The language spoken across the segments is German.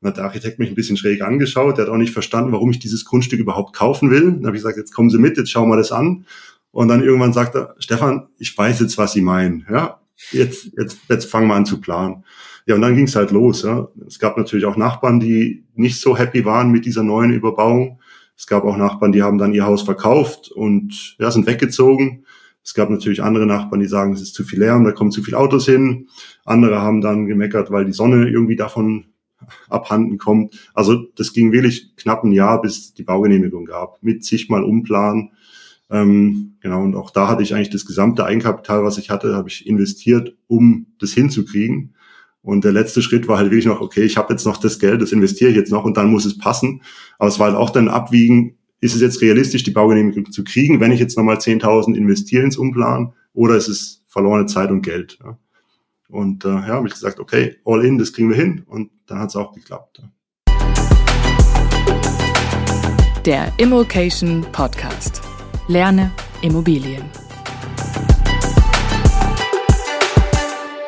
Dann hat der Architekt mich ein bisschen schräg angeschaut, der hat auch nicht verstanden, warum ich dieses Grundstück überhaupt kaufen will. Dann habe ich gesagt, jetzt kommen Sie mit, jetzt schauen wir das an. Und dann irgendwann sagt er, Stefan, ich weiß jetzt, was Sie meinen. Ja, jetzt, jetzt, jetzt fangen wir an zu planen. Ja, und dann ging es halt los. Ja. Es gab natürlich auch Nachbarn, die nicht so happy waren mit dieser neuen Überbauung. Es gab auch Nachbarn, die haben dann ihr Haus verkauft und ja, sind weggezogen. Es gab natürlich andere Nachbarn, die sagen, es ist zu viel Lärm, da kommen zu viele Autos hin. Andere haben dann gemeckert, weil die Sonne irgendwie davon abhanden kommt. Also das ging wirklich knapp ein Jahr, bis die Baugenehmigung gab, mit zigmal Umplanen. Ähm, genau, und auch da hatte ich eigentlich das gesamte Eigenkapital, was ich hatte, habe ich investiert, um das hinzukriegen. Und der letzte Schritt war halt wirklich noch, okay, ich habe jetzt noch das Geld, das investiere ich jetzt noch und dann muss es passen. Aber es war halt auch dann Abwiegen, ist es jetzt realistisch, die Baugenehmigung zu kriegen, wenn ich jetzt nochmal 10.000 investiere ins Umplan oder ist es verlorene Zeit und Geld. Ja. Und äh, ja, habe ich gesagt, okay, all in, das kriegen wir hin und dann hat es auch geklappt. Der Immokation Podcast. Lerne Immobilien.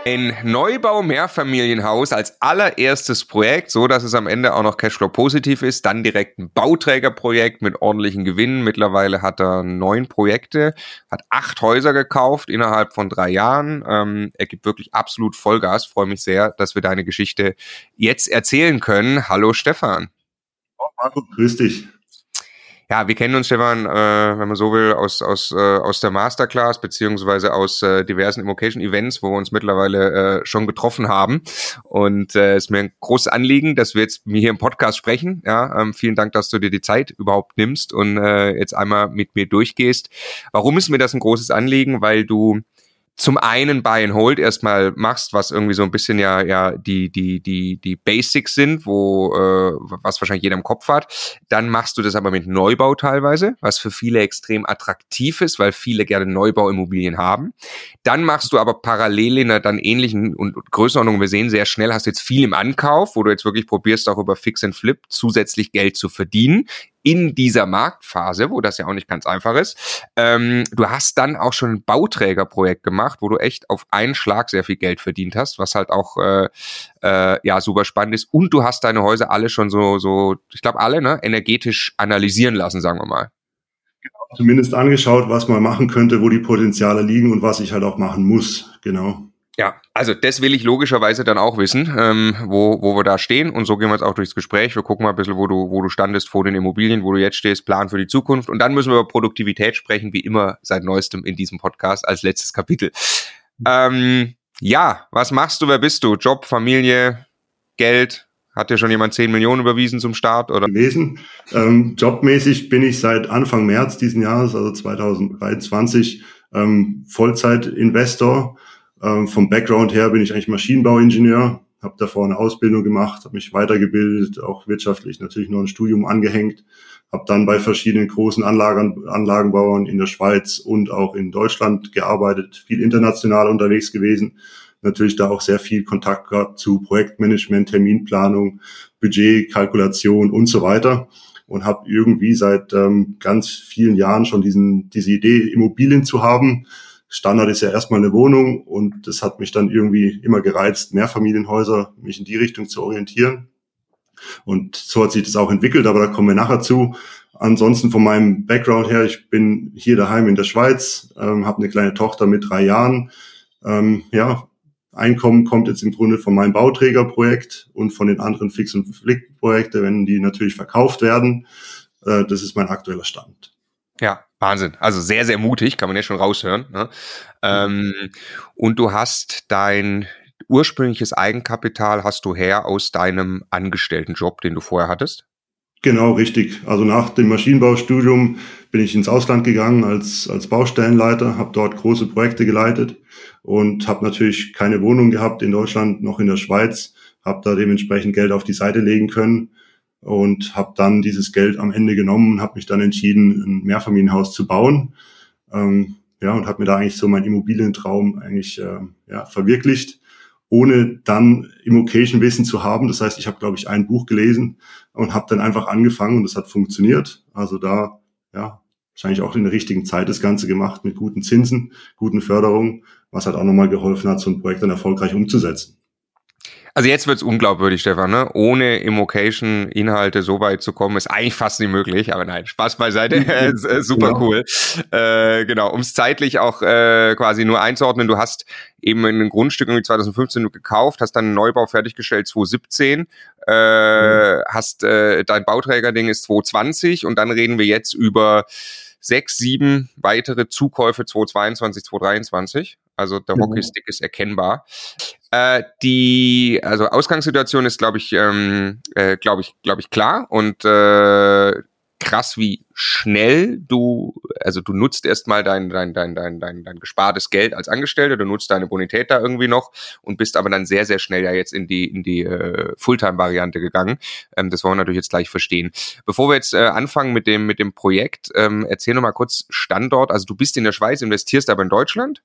Ein Neubau-Mehrfamilienhaus als allererstes Projekt, so dass es am Ende auch noch Cashflow positiv ist. Dann direkt ein Bauträgerprojekt mit ordentlichen Gewinnen. Mittlerweile hat er neun Projekte, hat acht Häuser gekauft innerhalb von drei Jahren. Ähm, er gibt wirklich absolut Vollgas. Freue mich sehr, dass wir deine Geschichte jetzt erzählen können. Hallo Stefan. Oh, Marco, grüß dich ja, wir kennen uns, Stefan, äh, wenn man so will, aus, aus, äh, aus der Masterclass beziehungsweise aus äh, diversen Immocation-Events, wo wir uns mittlerweile äh, schon getroffen haben. Und äh, ist mir ein großes Anliegen, dass wir jetzt hier im Podcast sprechen. Ja, ähm, vielen Dank, dass du dir die Zeit überhaupt nimmst und äh, jetzt einmal mit mir durchgehst. Warum ist mir das ein großes Anliegen? Weil du zum einen Buy and Hold erstmal machst, was irgendwie so ein bisschen ja ja die die die die Basics sind, wo äh, was wahrscheinlich jeder im Kopf hat. Dann machst du das aber mit Neubau teilweise, was für viele extrem attraktiv ist, weil viele gerne Neubauimmobilien haben. Dann machst du aber parallel in einer dann ähnlichen und Größenordnung, wir sehen sehr schnell, hast jetzt viel im Ankauf, wo du jetzt wirklich probierst auch über Fix and Flip zusätzlich Geld zu verdienen in dieser Marktphase, wo das ja auch nicht ganz einfach ist. Ähm, du hast dann auch schon ein Bauträgerprojekt gemacht, wo du echt auf einen Schlag sehr viel Geld verdient hast, was halt auch äh, äh, ja super spannend ist. Und du hast deine Häuser alle schon so, so ich glaube alle, ne, energetisch analysieren lassen, sagen wir mal zumindest angeschaut, was man machen könnte, wo die Potenziale liegen und was ich halt auch machen muss. Genau. Ja, also das will ich logischerweise dann auch wissen, ähm, wo, wo wir da stehen. Und so gehen wir jetzt auch durchs Gespräch. Wir gucken mal ein bisschen, wo du, wo du standest vor den Immobilien, wo du jetzt stehst, Plan für die Zukunft. Und dann müssen wir über Produktivität sprechen, wie immer seit neuestem in diesem Podcast als letztes Kapitel. Ähm, ja, was machst du, wer bist du? Job, Familie, Geld? Hat dir schon jemand 10 Millionen überwiesen zum Start? Oder? Gewesen. Ähm, jobmäßig bin ich seit Anfang März diesen Jahres, also 2023, ähm, Vollzeit-Investor ähm, vom Background her bin ich eigentlich Maschinenbauingenieur, habe davor eine Ausbildung gemacht, habe mich weitergebildet, auch wirtschaftlich natürlich noch ein Studium angehängt, habe dann bei verschiedenen großen Anlagen, Anlagenbauern in der Schweiz und auch in Deutschland gearbeitet, viel international unterwegs gewesen, natürlich da auch sehr viel Kontakt gehabt zu Projektmanagement, Terminplanung, Budgetkalkulation und so weiter und habe irgendwie seit ähm, ganz vielen Jahren schon diesen, diese Idee, Immobilien zu haben, Standard ist ja erstmal eine Wohnung und das hat mich dann irgendwie immer gereizt, Mehrfamilienhäuser, mich in die Richtung zu orientieren. Und so hat sich das auch entwickelt, aber da kommen wir nachher zu. Ansonsten von meinem Background her, ich bin hier daheim in der Schweiz, ähm, habe eine kleine Tochter mit drei Jahren. Ähm, ja, Einkommen kommt jetzt im Grunde von meinem Bauträgerprojekt und von den anderen Fix- und Flick-Projekte, wenn die natürlich verkauft werden. Äh, das ist mein aktueller Stand. Ja, Wahnsinn. Also sehr, sehr mutig, kann man ja schon raushören. Ne? Ähm, und du hast dein ursprüngliches Eigenkapital hast du her aus deinem Angestelltenjob, den du vorher hattest? Genau, richtig. Also nach dem Maschinenbaustudium bin ich ins Ausland gegangen als, als Baustellenleiter, habe dort große Projekte geleitet und habe natürlich keine Wohnung gehabt in Deutschland noch in der Schweiz, habe da dementsprechend Geld auf die Seite legen können und habe dann dieses Geld am Ende genommen und habe mich dann entschieden, ein Mehrfamilienhaus zu bauen. Ähm, ja, und habe mir da eigentlich so meinen Immobilientraum eigentlich äh, ja, verwirklicht, ohne dann Immocation-Wissen zu haben. Das heißt, ich habe, glaube ich, ein Buch gelesen und habe dann einfach angefangen und das hat funktioniert. Also da, ja, wahrscheinlich auch in der richtigen Zeit das Ganze gemacht mit guten Zinsen, guten Förderungen, was halt auch nochmal geholfen hat, so ein Projekt dann erfolgreich umzusetzen. Also jetzt wird's unglaubwürdig, Stefan. Ne? Ohne Immocation-Inhalte so weit zu kommen, ist eigentlich fast nicht möglich. Aber nein, Spaß beiseite. Super genau. cool. Äh, genau, um es zeitlich auch äh, quasi nur einzuordnen. Du hast eben ein Grundstück irgendwie 2015 gekauft, hast dann einen Neubau fertiggestellt 2017, äh, mhm. hast äh, dein Bauträgerding ist 2020 und dann reden wir jetzt über sechs, sieben weitere Zukäufe 2022, 2023. Also der genau. Hockeystick ist erkennbar. Äh, die also Ausgangssituation ist, glaube ich, ähm, äh, glaube ich, glaube ich klar und äh, krass, wie schnell du, also du nutzt erstmal dein, dein, dein, dein, dein, dein gespartes Geld als Angestellter, du nutzt deine Bonität da irgendwie noch und bist aber dann sehr, sehr schnell ja jetzt in die, in die äh, Fulltime-Variante gegangen. Ähm, das wollen wir natürlich jetzt gleich verstehen. Bevor wir jetzt äh, anfangen mit dem, mit dem Projekt, ähm, erzähl noch mal kurz Standort. Also du bist in der Schweiz, investierst aber in Deutschland.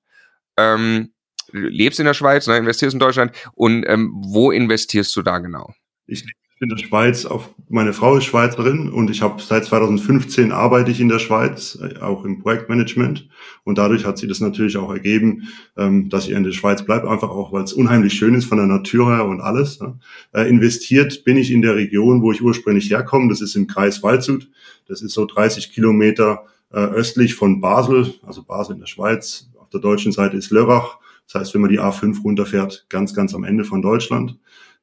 Ähm, lebst in der Schweiz, ne, investierst in Deutschland und ähm, wo investierst du da genau? Ich lebe in der Schweiz, auf, meine Frau ist Schweizerin und ich habe seit 2015 arbeite ich in der Schweiz, äh, auch im Projektmanagement und dadurch hat sie das natürlich auch ergeben, ähm, dass ich in der Schweiz bleibe, einfach auch, weil es unheimlich schön ist von der Natur her und alles. Ne? Äh, investiert bin ich in der Region, wo ich ursprünglich herkomme, das ist im Kreis Waldshut, das ist so 30 Kilometer äh, östlich von Basel, also Basel in der Schweiz, der deutschen Seite ist Lörrach, das heißt, wenn man die A5 runterfährt, ganz, ganz am Ende von Deutschland.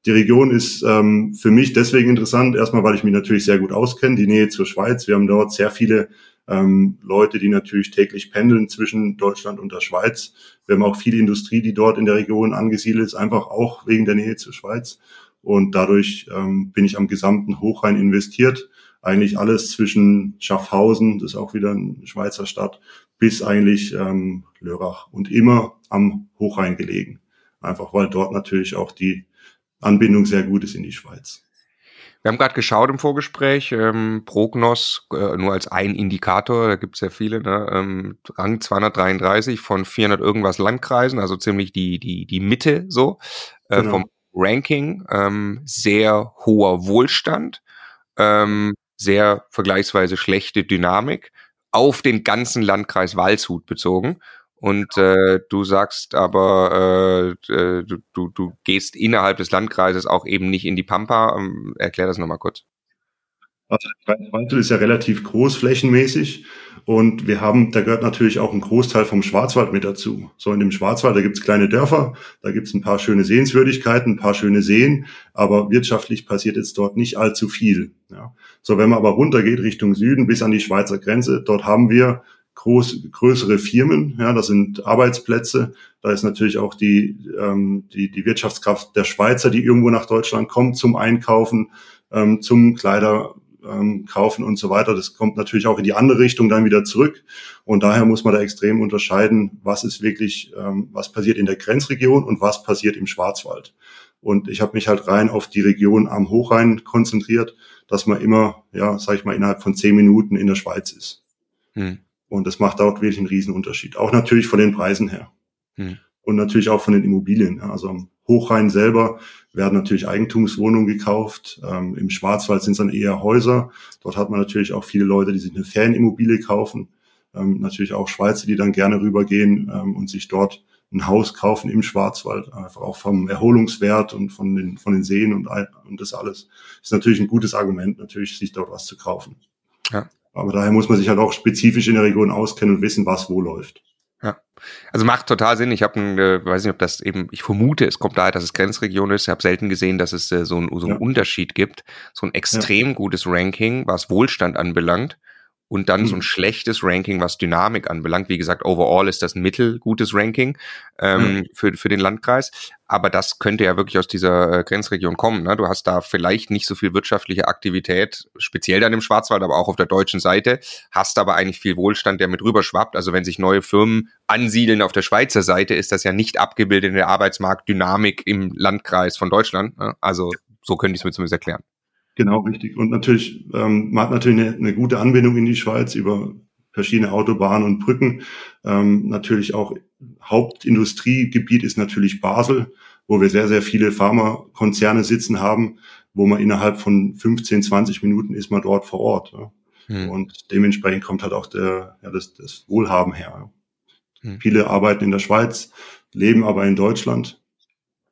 Die Region ist ähm, für mich deswegen interessant. Erstmal, weil ich mich natürlich sehr gut auskenne, die Nähe zur Schweiz. Wir haben dort sehr viele ähm, Leute, die natürlich täglich pendeln zwischen Deutschland und der Schweiz. Wir haben auch viel Industrie, die dort in der Region angesiedelt ist, einfach auch wegen der Nähe zur Schweiz. Und dadurch ähm, bin ich am gesamten Hochrhein investiert. Eigentlich alles zwischen Schaffhausen, das ist auch wieder eine Schweizer Stadt, bis eigentlich ähm, Lörrach und immer am Hochrhein gelegen. Einfach weil dort natürlich auch die Anbindung sehr gut ist in die Schweiz. Wir haben gerade geschaut im Vorgespräch, ähm, Prognos äh, nur als ein Indikator, da gibt es ja viele, ne? ähm, Rang 233 von 400 irgendwas Landkreisen, also ziemlich die, die, die Mitte so äh, genau. vom Ranking, ähm, sehr hoher Wohlstand, ähm, sehr vergleichsweise schlechte Dynamik auf den ganzen Landkreis Waldshut bezogen. Und äh, du sagst aber, äh, äh, du, du, du gehst innerhalb des Landkreises auch eben nicht in die Pampa. Ähm, erklär das nochmal kurz. Also Waldel ist ja relativ groß flächenmäßig und wir haben, da gehört natürlich auch ein Großteil vom Schwarzwald mit dazu. So in dem Schwarzwald, da gibt's kleine Dörfer, da gibt's ein paar schöne Sehenswürdigkeiten, ein paar schöne Seen, aber wirtschaftlich passiert jetzt dort nicht allzu viel. Ja. So, wenn man aber runtergeht Richtung Süden bis an die Schweizer Grenze, dort haben wir groß, größere Firmen, ja, das sind Arbeitsplätze. Da ist natürlich auch die, ähm, die, die Wirtschaftskraft der Schweizer, die irgendwo nach Deutschland kommt zum Einkaufen, ähm, zum Kleider ähm, kaufen und so weiter. Das kommt natürlich auch in die andere Richtung dann wieder zurück. Und daher muss man da extrem unterscheiden, was ist wirklich, ähm, was passiert in der Grenzregion und was passiert im Schwarzwald. Und ich habe mich halt rein auf die Region am Hochrhein konzentriert, dass man immer, ja, sag ich mal, innerhalb von zehn Minuten in der Schweiz ist. Hm. Und das macht auch wirklich einen Riesenunterschied. Auch natürlich von den Preisen her. Hm. Und natürlich auch von den Immobilien. Also am Hochrhein selber werden natürlich Eigentumswohnungen gekauft. Ähm, Im Schwarzwald sind es dann eher Häuser. Dort hat man natürlich auch viele Leute, die sich eine Ferienimmobilie kaufen. Ähm, natürlich auch Schweizer, die dann gerne rübergehen ähm, und sich dort ein Haus kaufen im Schwarzwald, einfach auch vom Erholungswert und von den, von den Seen und, und das alles. Ist natürlich ein gutes Argument, natürlich sich dort was zu kaufen. Ja. Aber daher muss man sich halt auch spezifisch in der Region auskennen und wissen, was wo läuft. Also macht total Sinn. Ich habe, äh, weiß nicht, ob das eben, ich vermute, es kommt daher, dass es Grenzregion ist. Ich habe selten gesehen, dass es äh, so, ein, so einen ja. Unterschied gibt. So ein extrem ja. gutes Ranking, was Wohlstand anbelangt und dann so ein mhm. schlechtes Ranking, was Dynamik anbelangt. Wie gesagt, overall ist das ein mittelgutes Ranking ähm, mhm. für, für den Landkreis. Aber das könnte ja wirklich aus dieser äh, Grenzregion kommen. Ne? Du hast da vielleicht nicht so viel wirtschaftliche Aktivität, speziell dann im Schwarzwald, aber auch auf der deutschen Seite, hast aber eigentlich viel Wohlstand, der mit rüber schwappt. Also wenn sich neue Firmen ansiedeln auf der Schweizer Seite, ist das ja nicht abgebildet in der Arbeitsmarktdynamik im Landkreis von Deutschland. Ne? Also so könnte ich es mir zumindest erklären. Genau, richtig. Und natürlich, ähm, man hat natürlich eine, eine gute Anbindung in die Schweiz über verschiedene Autobahnen und Brücken. Ähm, natürlich auch Hauptindustriegebiet ist natürlich Basel, wo wir sehr, sehr viele Pharmakonzerne sitzen haben, wo man innerhalb von 15, 20 Minuten ist man dort vor Ort. Ja. Hm. Und dementsprechend kommt halt auch der, ja, das, das Wohlhaben her. Hm. Viele arbeiten in der Schweiz, leben aber in Deutschland.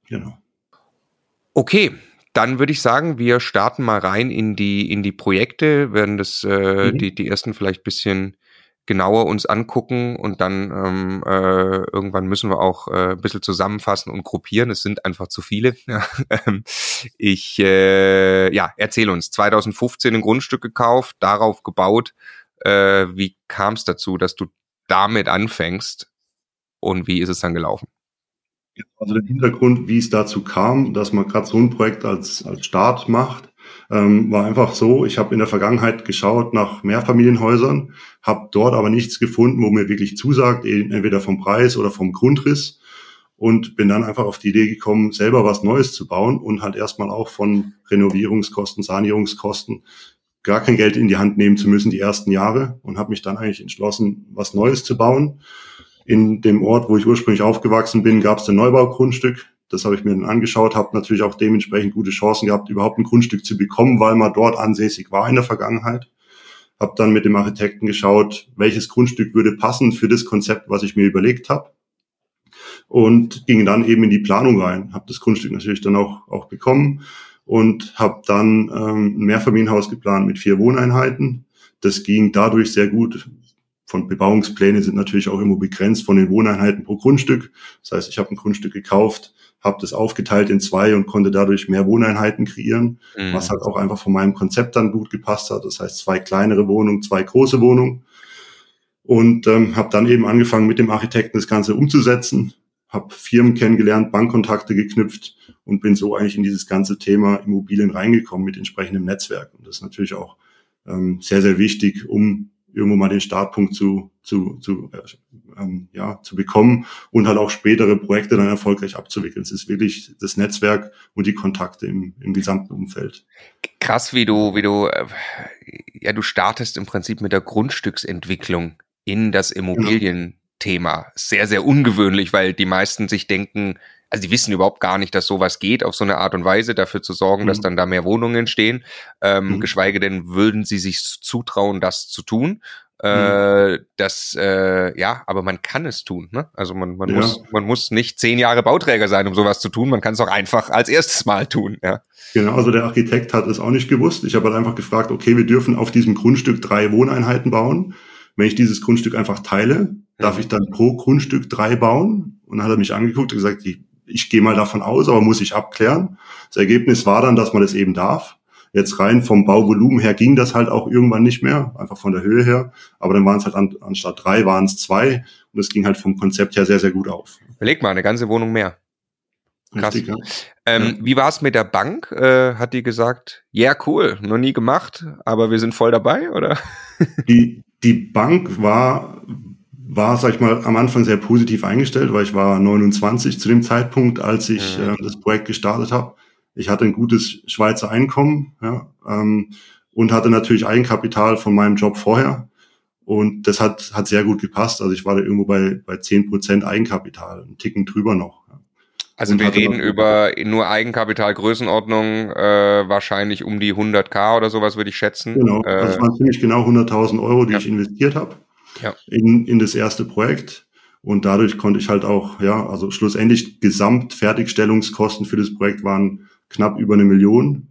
Genau. Okay, dann würde ich sagen, wir starten mal rein in die, in die Projekte, werden das, äh, mhm. die, die ersten vielleicht bisschen genauer uns angucken und dann ähm, äh, irgendwann müssen wir auch äh, ein bisschen zusammenfassen und gruppieren. Es sind einfach zu viele. Ähm, ich äh, ja, erzähle uns. 2015 ein Grundstück gekauft, darauf gebaut. Äh, wie kam es dazu, dass du damit anfängst und wie ist es dann gelaufen? Also der Hintergrund, wie es dazu kam, dass man gerade so ein Projekt als, als Start macht, ähm, war einfach so, ich habe in der Vergangenheit geschaut nach Mehrfamilienhäusern, habe dort aber nichts gefunden, wo mir wirklich zusagt, e, entweder vom Preis oder vom Grundriss und bin dann einfach auf die Idee gekommen, selber was Neues zu bauen und halt erstmal auch von Renovierungskosten, Sanierungskosten gar kein Geld in die Hand nehmen zu müssen die ersten Jahre und habe mich dann eigentlich entschlossen, was Neues zu bauen. In dem Ort, wo ich ursprünglich aufgewachsen bin, gab es ein Neubaugrundstück. Das habe ich mir dann angeschaut, habe natürlich auch dementsprechend gute Chancen gehabt, überhaupt ein Grundstück zu bekommen, weil man dort ansässig war in der Vergangenheit. Habe dann mit dem Architekten geschaut, welches Grundstück würde passen für das Konzept, was ich mir überlegt habe. Und ging dann eben in die Planung rein. Habe das Grundstück natürlich dann auch, auch bekommen und habe dann ähm, ein Mehrfamilienhaus geplant mit vier Wohneinheiten. Das ging dadurch sehr gut, von Bebauungspläne sind natürlich auch immer begrenzt von den Wohneinheiten pro Grundstück. Das heißt, ich habe ein Grundstück gekauft, habe das aufgeteilt in zwei und konnte dadurch mehr Wohneinheiten kreieren, mhm. was halt auch einfach von meinem Konzept dann gut gepasst hat. Das heißt, zwei kleinere Wohnungen, zwei große Wohnungen. Und ähm, habe dann eben angefangen, mit dem Architekten das Ganze umzusetzen, habe Firmen kennengelernt, Bankkontakte geknüpft und bin so eigentlich in dieses ganze Thema Immobilien reingekommen mit entsprechendem Netzwerk. Und das ist natürlich auch ähm, sehr, sehr wichtig, um irgendwo mal den Startpunkt zu, zu, zu, äh, ähm, ja, zu bekommen und halt auch spätere Projekte dann erfolgreich abzuwickeln. Es ist wirklich das Netzwerk und die Kontakte im, im gesamten Umfeld. Krass, wie du, wie du, äh, ja, du startest im Prinzip mit der Grundstücksentwicklung in das genau. Immobilienthema. Sehr, sehr ungewöhnlich, weil die meisten sich denken, also die wissen überhaupt gar nicht, dass sowas geht, auf so eine Art und Weise dafür zu sorgen, mhm. dass dann da mehr Wohnungen entstehen. Ähm, mhm. Geschweige denn würden sie sich zutrauen, das zu tun. Äh, mhm. das, äh, ja, aber man kann es tun. Ne? Also man, man, ja. muss, man muss nicht zehn Jahre Bauträger sein, um sowas zu tun. Man kann es auch einfach als erstes Mal tun. Ja. Genau, also der Architekt hat es auch nicht gewusst. Ich habe halt einfach gefragt, okay, wir dürfen auf diesem Grundstück drei Wohneinheiten bauen. Wenn ich dieses Grundstück einfach teile, darf mhm. ich dann pro Grundstück drei bauen? Und dann hat er mich angeguckt und gesagt, ich gehe mal davon aus, aber muss ich abklären. Das Ergebnis war dann, dass man das eben darf. Jetzt rein vom Bauvolumen her ging das halt auch irgendwann nicht mehr, einfach von der Höhe her. Aber dann waren es halt an, anstatt drei waren es zwei und es ging halt vom Konzept her sehr, sehr gut auf. Überleg mal, eine ganze Wohnung mehr. Krass. Richtig, ja. Ähm, ja. Wie war es mit der Bank? Äh, hat die gesagt, ja, yeah, cool, noch nie gemacht, aber wir sind voll dabei, oder? Die, die Bank war war, sag ich mal, am Anfang sehr positiv eingestellt, weil ich war 29 zu dem Zeitpunkt, als ich äh, das Projekt gestartet habe. Ich hatte ein gutes Schweizer Einkommen ja, ähm, und hatte natürlich Eigenkapital von meinem Job vorher. Und das hat, hat sehr gut gepasst. Also ich war da irgendwo bei, bei 10% Eigenkapital, einen Ticken drüber noch. Ja. Also und wir reden über nur Eigenkapital Größenordnung äh, wahrscheinlich um die 100k oder sowas würde ich schätzen. Genau, äh, das waren ziemlich genau 100.000 Euro, die ja. ich investiert habe ja. in, in das erste Projekt. Und dadurch konnte ich halt auch, ja, also schlussendlich Gesamtfertigstellungskosten für das Projekt waren knapp über eine Million.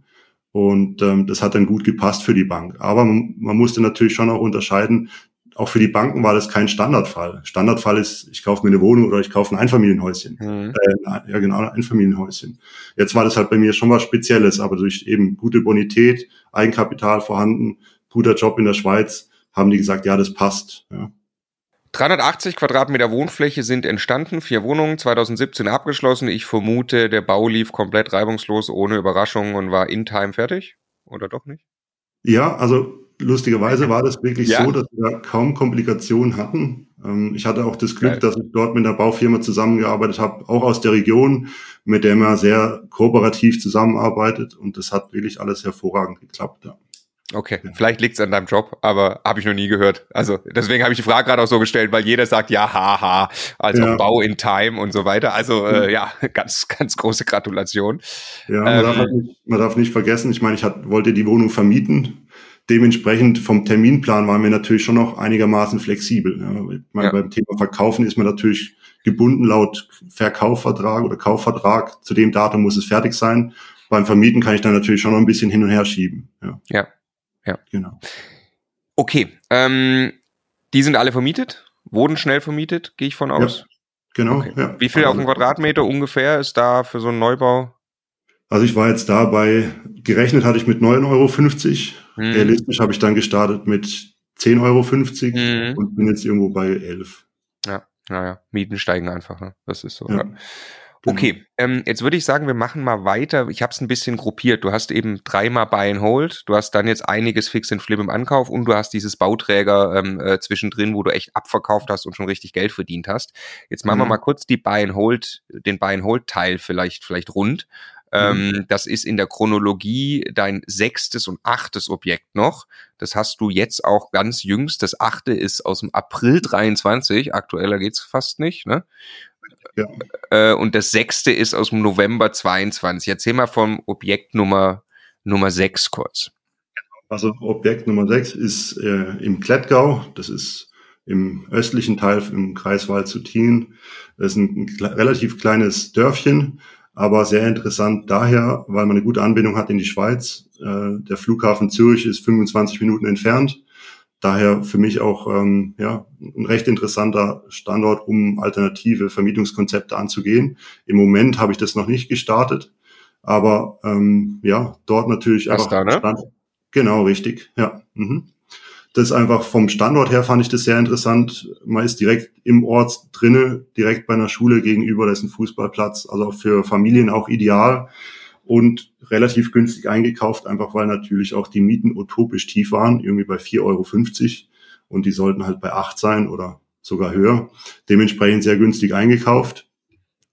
Und ähm, das hat dann gut gepasst für die Bank. Aber man, man musste natürlich schon auch unterscheiden, auch für die Banken war das kein Standardfall. Standardfall ist, ich kaufe mir eine Wohnung oder ich kaufe ein Einfamilienhäuschen. Mhm. Äh, ja, genau, ein Einfamilienhäuschen. Jetzt war das halt bei mir schon was Spezielles, aber durch eben gute Bonität, Eigenkapital vorhanden, guter Job in der Schweiz, haben die gesagt, ja, das passt. Ja. 380 Quadratmeter Wohnfläche sind entstanden, vier Wohnungen, 2017 abgeschlossen. Ich vermute, der Bau lief komplett reibungslos, ohne Überraschungen und war in Time fertig. Oder doch nicht? Ja, also lustigerweise war das wirklich ja. so, dass wir kaum Komplikationen hatten. Ähm, ich hatte auch das Glück, dass ich dort mit einer Baufirma zusammengearbeitet habe, auch aus der Region, mit der man sehr kooperativ zusammenarbeitet. Und das hat wirklich alles hervorragend geklappt. Ja. Okay, vielleicht liegt es an deinem Job, aber habe ich noch nie gehört. Also deswegen habe ich die Frage gerade auch so gestellt, weil jeder sagt ja, haha, also ja. Bau in Time und so weiter. Also äh, ja, ganz, ganz große Gratulation. Ja, man, ähm, darf, halt nicht, man darf nicht vergessen, ich meine, ich hat, wollte die Wohnung vermieten. Dementsprechend vom Terminplan waren wir natürlich schon noch einigermaßen flexibel. Ja. Ich meine, ja. beim Thema Verkaufen ist man natürlich gebunden laut Verkaufvertrag oder Kaufvertrag. Zu dem Datum muss es fertig sein. beim Vermieten kann ich dann natürlich schon noch ein bisschen hin und her schieben. Ja. Ja. Ja. Genau. Okay. Ähm, die sind alle vermietet? Wurden schnell vermietet, gehe ich von aus? Ja, genau. Okay. Ja. Wie viel also, auf dem Quadratmeter ungefähr ist da für so einen Neubau? Also ich war jetzt da bei, gerechnet hatte ich mit 9,50 Euro. Mhm. Realistisch habe ich dann gestartet mit 10,50 Euro mhm. und bin jetzt irgendwo bei 11. Ja, naja, Mieten steigen einfach. Ne? Das ist so. Ja. Genau. Okay, ähm, jetzt würde ich sagen, wir machen mal weiter. Ich habe es ein bisschen gruppiert. Du hast eben dreimal Buy and Hold, du hast dann jetzt einiges Fix and Flip im Ankauf und du hast dieses Bauträger ähm, äh, zwischendrin, wo du echt abverkauft hast und schon richtig Geld verdient hast. Jetzt machen mhm. wir mal kurz die Buy and Hold, den Buy and Hold Teil vielleicht vielleicht rund. Ähm, mhm. das ist in der Chronologie dein sechstes und achtes Objekt noch. Das hast du jetzt auch ganz jüngst. Das achte ist aus dem April 23. Aktueller geht's fast nicht. Ne? Ja. Äh, und das sechste ist aus dem November 22. Erzähl mal vom Objekt Nummer, Nummer 6 kurz. Also Objekt Nummer 6 ist äh, im Klettgau. Das ist im östlichen Teil im Kreis Wald zu Thien. Das ist ein, ein relativ kleines Dörfchen, aber sehr interessant daher, weil man eine gute Anbindung hat in die Schweiz. Äh, der Flughafen Zürich ist 25 Minuten entfernt Daher für mich auch ähm, ja, ein recht interessanter Standort, um alternative Vermietungskonzepte anzugehen. Im Moment habe ich das noch nicht gestartet, aber ähm, ja, dort natürlich das einfach. Da, ne? Stand genau, richtig, ja. Mhm. Das ist einfach vom Standort her fand ich das sehr interessant. Man ist direkt im Ort drinne, direkt bei einer Schule gegenüber, da ist ein Fußballplatz, also für Familien auch ideal und relativ günstig eingekauft, einfach weil natürlich auch die Mieten utopisch tief waren, irgendwie bei 4,50 Euro und die sollten halt bei 8 sein oder sogar höher. Dementsprechend sehr günstig eingekauft.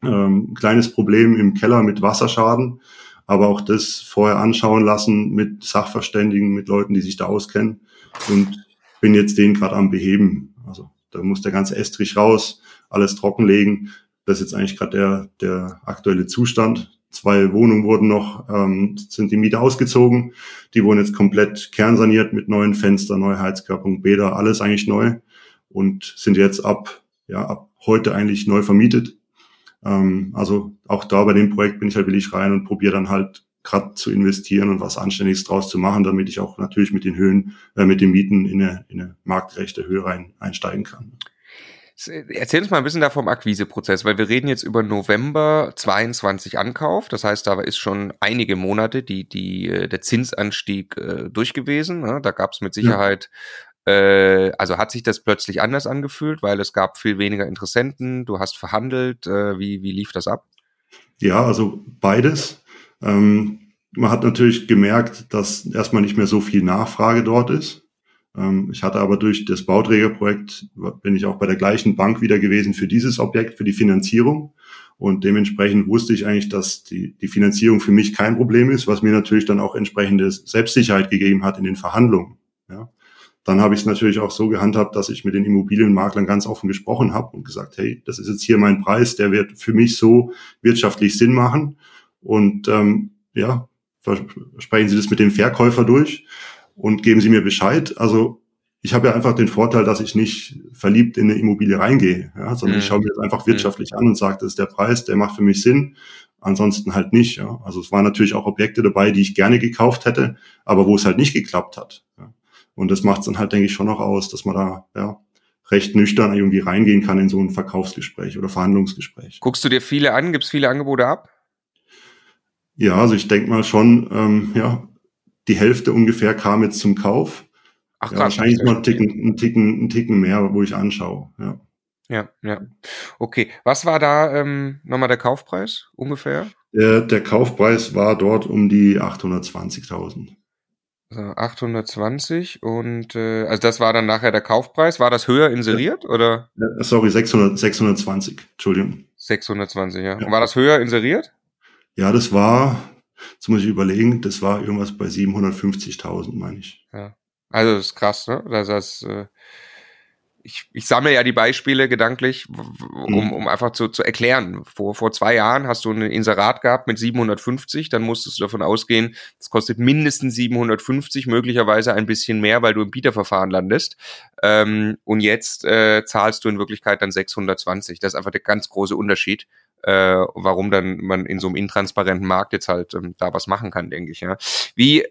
Ähm, kleines Problem im Keller mit Wasserschaden, aber auch das vorher anschauen lassen mit Sachverständigen, mit Leuten, die sich da auskennen und bin jetzt den gerade am beheben. Also da muss der ganze Estrich raus, alles trockenlegen. Das ist jetzt eigentlich gerade der, der aktuelle Zustand. Zwei Wohnungen wurden noch, ähm, sind die Miete ausgezogen. Die wurden jetzt komplett kernsaniert mit neuen Fenstern, neue Heizkörper, Bäder, alles eigentlich neu und sind jetzt ab, ja, ab heute eigentlich neu vermietet. Ähm, also auch da bei dem Projekt bin ich halt willig rein und probiere dann halt gerade zu investieren und was Anständiges draus zu machen, damit ich auch natürlich mit den Höhen, äh, mit den Mieten in eine, in eine marktgerechte Höhe rein, einsteigen kann. Erzähl uns mal ein bisschen da vom Akquiseprozess, weil wir reden jetzt über November 22 Ankauf. Das heißt, da ist schon einige Monate die, die, äh, der Zinsanstieg äh, durch gewesen. Ne? Da gab es mit Sicherheit, ja. äh, also hat sich das plötzlich anders angefühlt, weil es gab viel weniger Interessenten. Du hast verhandelt. Äh, wie, wie lief das ab? Ja, also beides. Ähm, man hat natürlich gemerkt, dass erstmal nicht mehr so viel Nachfrage dort ist. Ähm, ich hatte aber durch das Bauträgerprojekt, bin ich auch bei der gleichen Bank wieder gewesen für dieses Objekt, für die Finanzierung. Und dementsprechend wusste ich eigentlich, dass die, die Finanzierung für mich kein Problem ist, was mir natürlich dann auch entsprechende Selbstsicherheit gegeben hat in den Verhandlungen. Ja. Dann habe ich es natürlich auch so gehandhabt, dass ich mit den Immobilienmaklern ganz offen gesprochen habe und gesagt, hey, das ist jetzt hier mein Preis, der wird für mich so wirtschaftlich Sinn machen. Und ähm, ja, sprechen Sie das mit dem Verkäufer durch und geben Sie mir Bescheid. Also ich habe ja einfach den Vorteil, dass ich nicht verliebt in eine Immobilie reingehe, ja, sondern mhm. ich schaue mir das einfach wirtschaftlich mhm. an und sage, das ist der Preis, der macht für mich Sinn. Ansonsten halt nicht. Ja. Also es waren natürlich auch Objekte dabei, die ich gerne gekauft hätte, aber wo es halt nicht geklappt hat. Ja. Und das macht es dann halt, denke ich, schon noch aus, dass man da ja, recht nüchtern irgendwie reingehen kann in so ein Verkaufsgespräch oder Verhandlungsgespräch. Guckst du dir viele an? Gibst viele Angebote ab? Ja, also ich denke mal schon, ähm, ja, die Hälfte ungefähr kam jetzt zum Kauf. Ach, ja, wahrscheinlich noch ein Ticken, ein Ticken, ein Ticken mehr, wo ich anschaue. Ja. Ja, ja. Okay. Was war da ähm, nochmal der Kaufpreis ungefähr? Der, der Kaufpreis war dort um die 820.000. Also 820 und äh, also das war dann nachher der Kaufpreis. War das höher inseriert ja. oder? sorry, 600, 620. Entschuldigung. 620, ja. ja. Und war das höher inseriert? Ja, das war, Jetzt muss ich überlegen, das war irgendwas bei 750.000, meine ich. Ja. Also das ist krass, ne? Das, das, äh, ich, ich sammle ja die Beispiele gedanklich, um, mhm. um einfach zu, zu erklären. Vor, vor zwei Jahren hast du ein Inserat gehabt mit 750, dann musstest du davon ausgehen, das kostet mindestens 750, möglicherweise ein bisschen mehr, weil du im Bieterverfahren landest. Ähm, und jetzt äh, zahlst du in Wirklichkeit dann 620. Das ist einfach der ganz große Unterschied äh, warum dann man in so einem intransparenten Markt jetzt halt ähm, da was machen kann, denke ich. Ja. Wie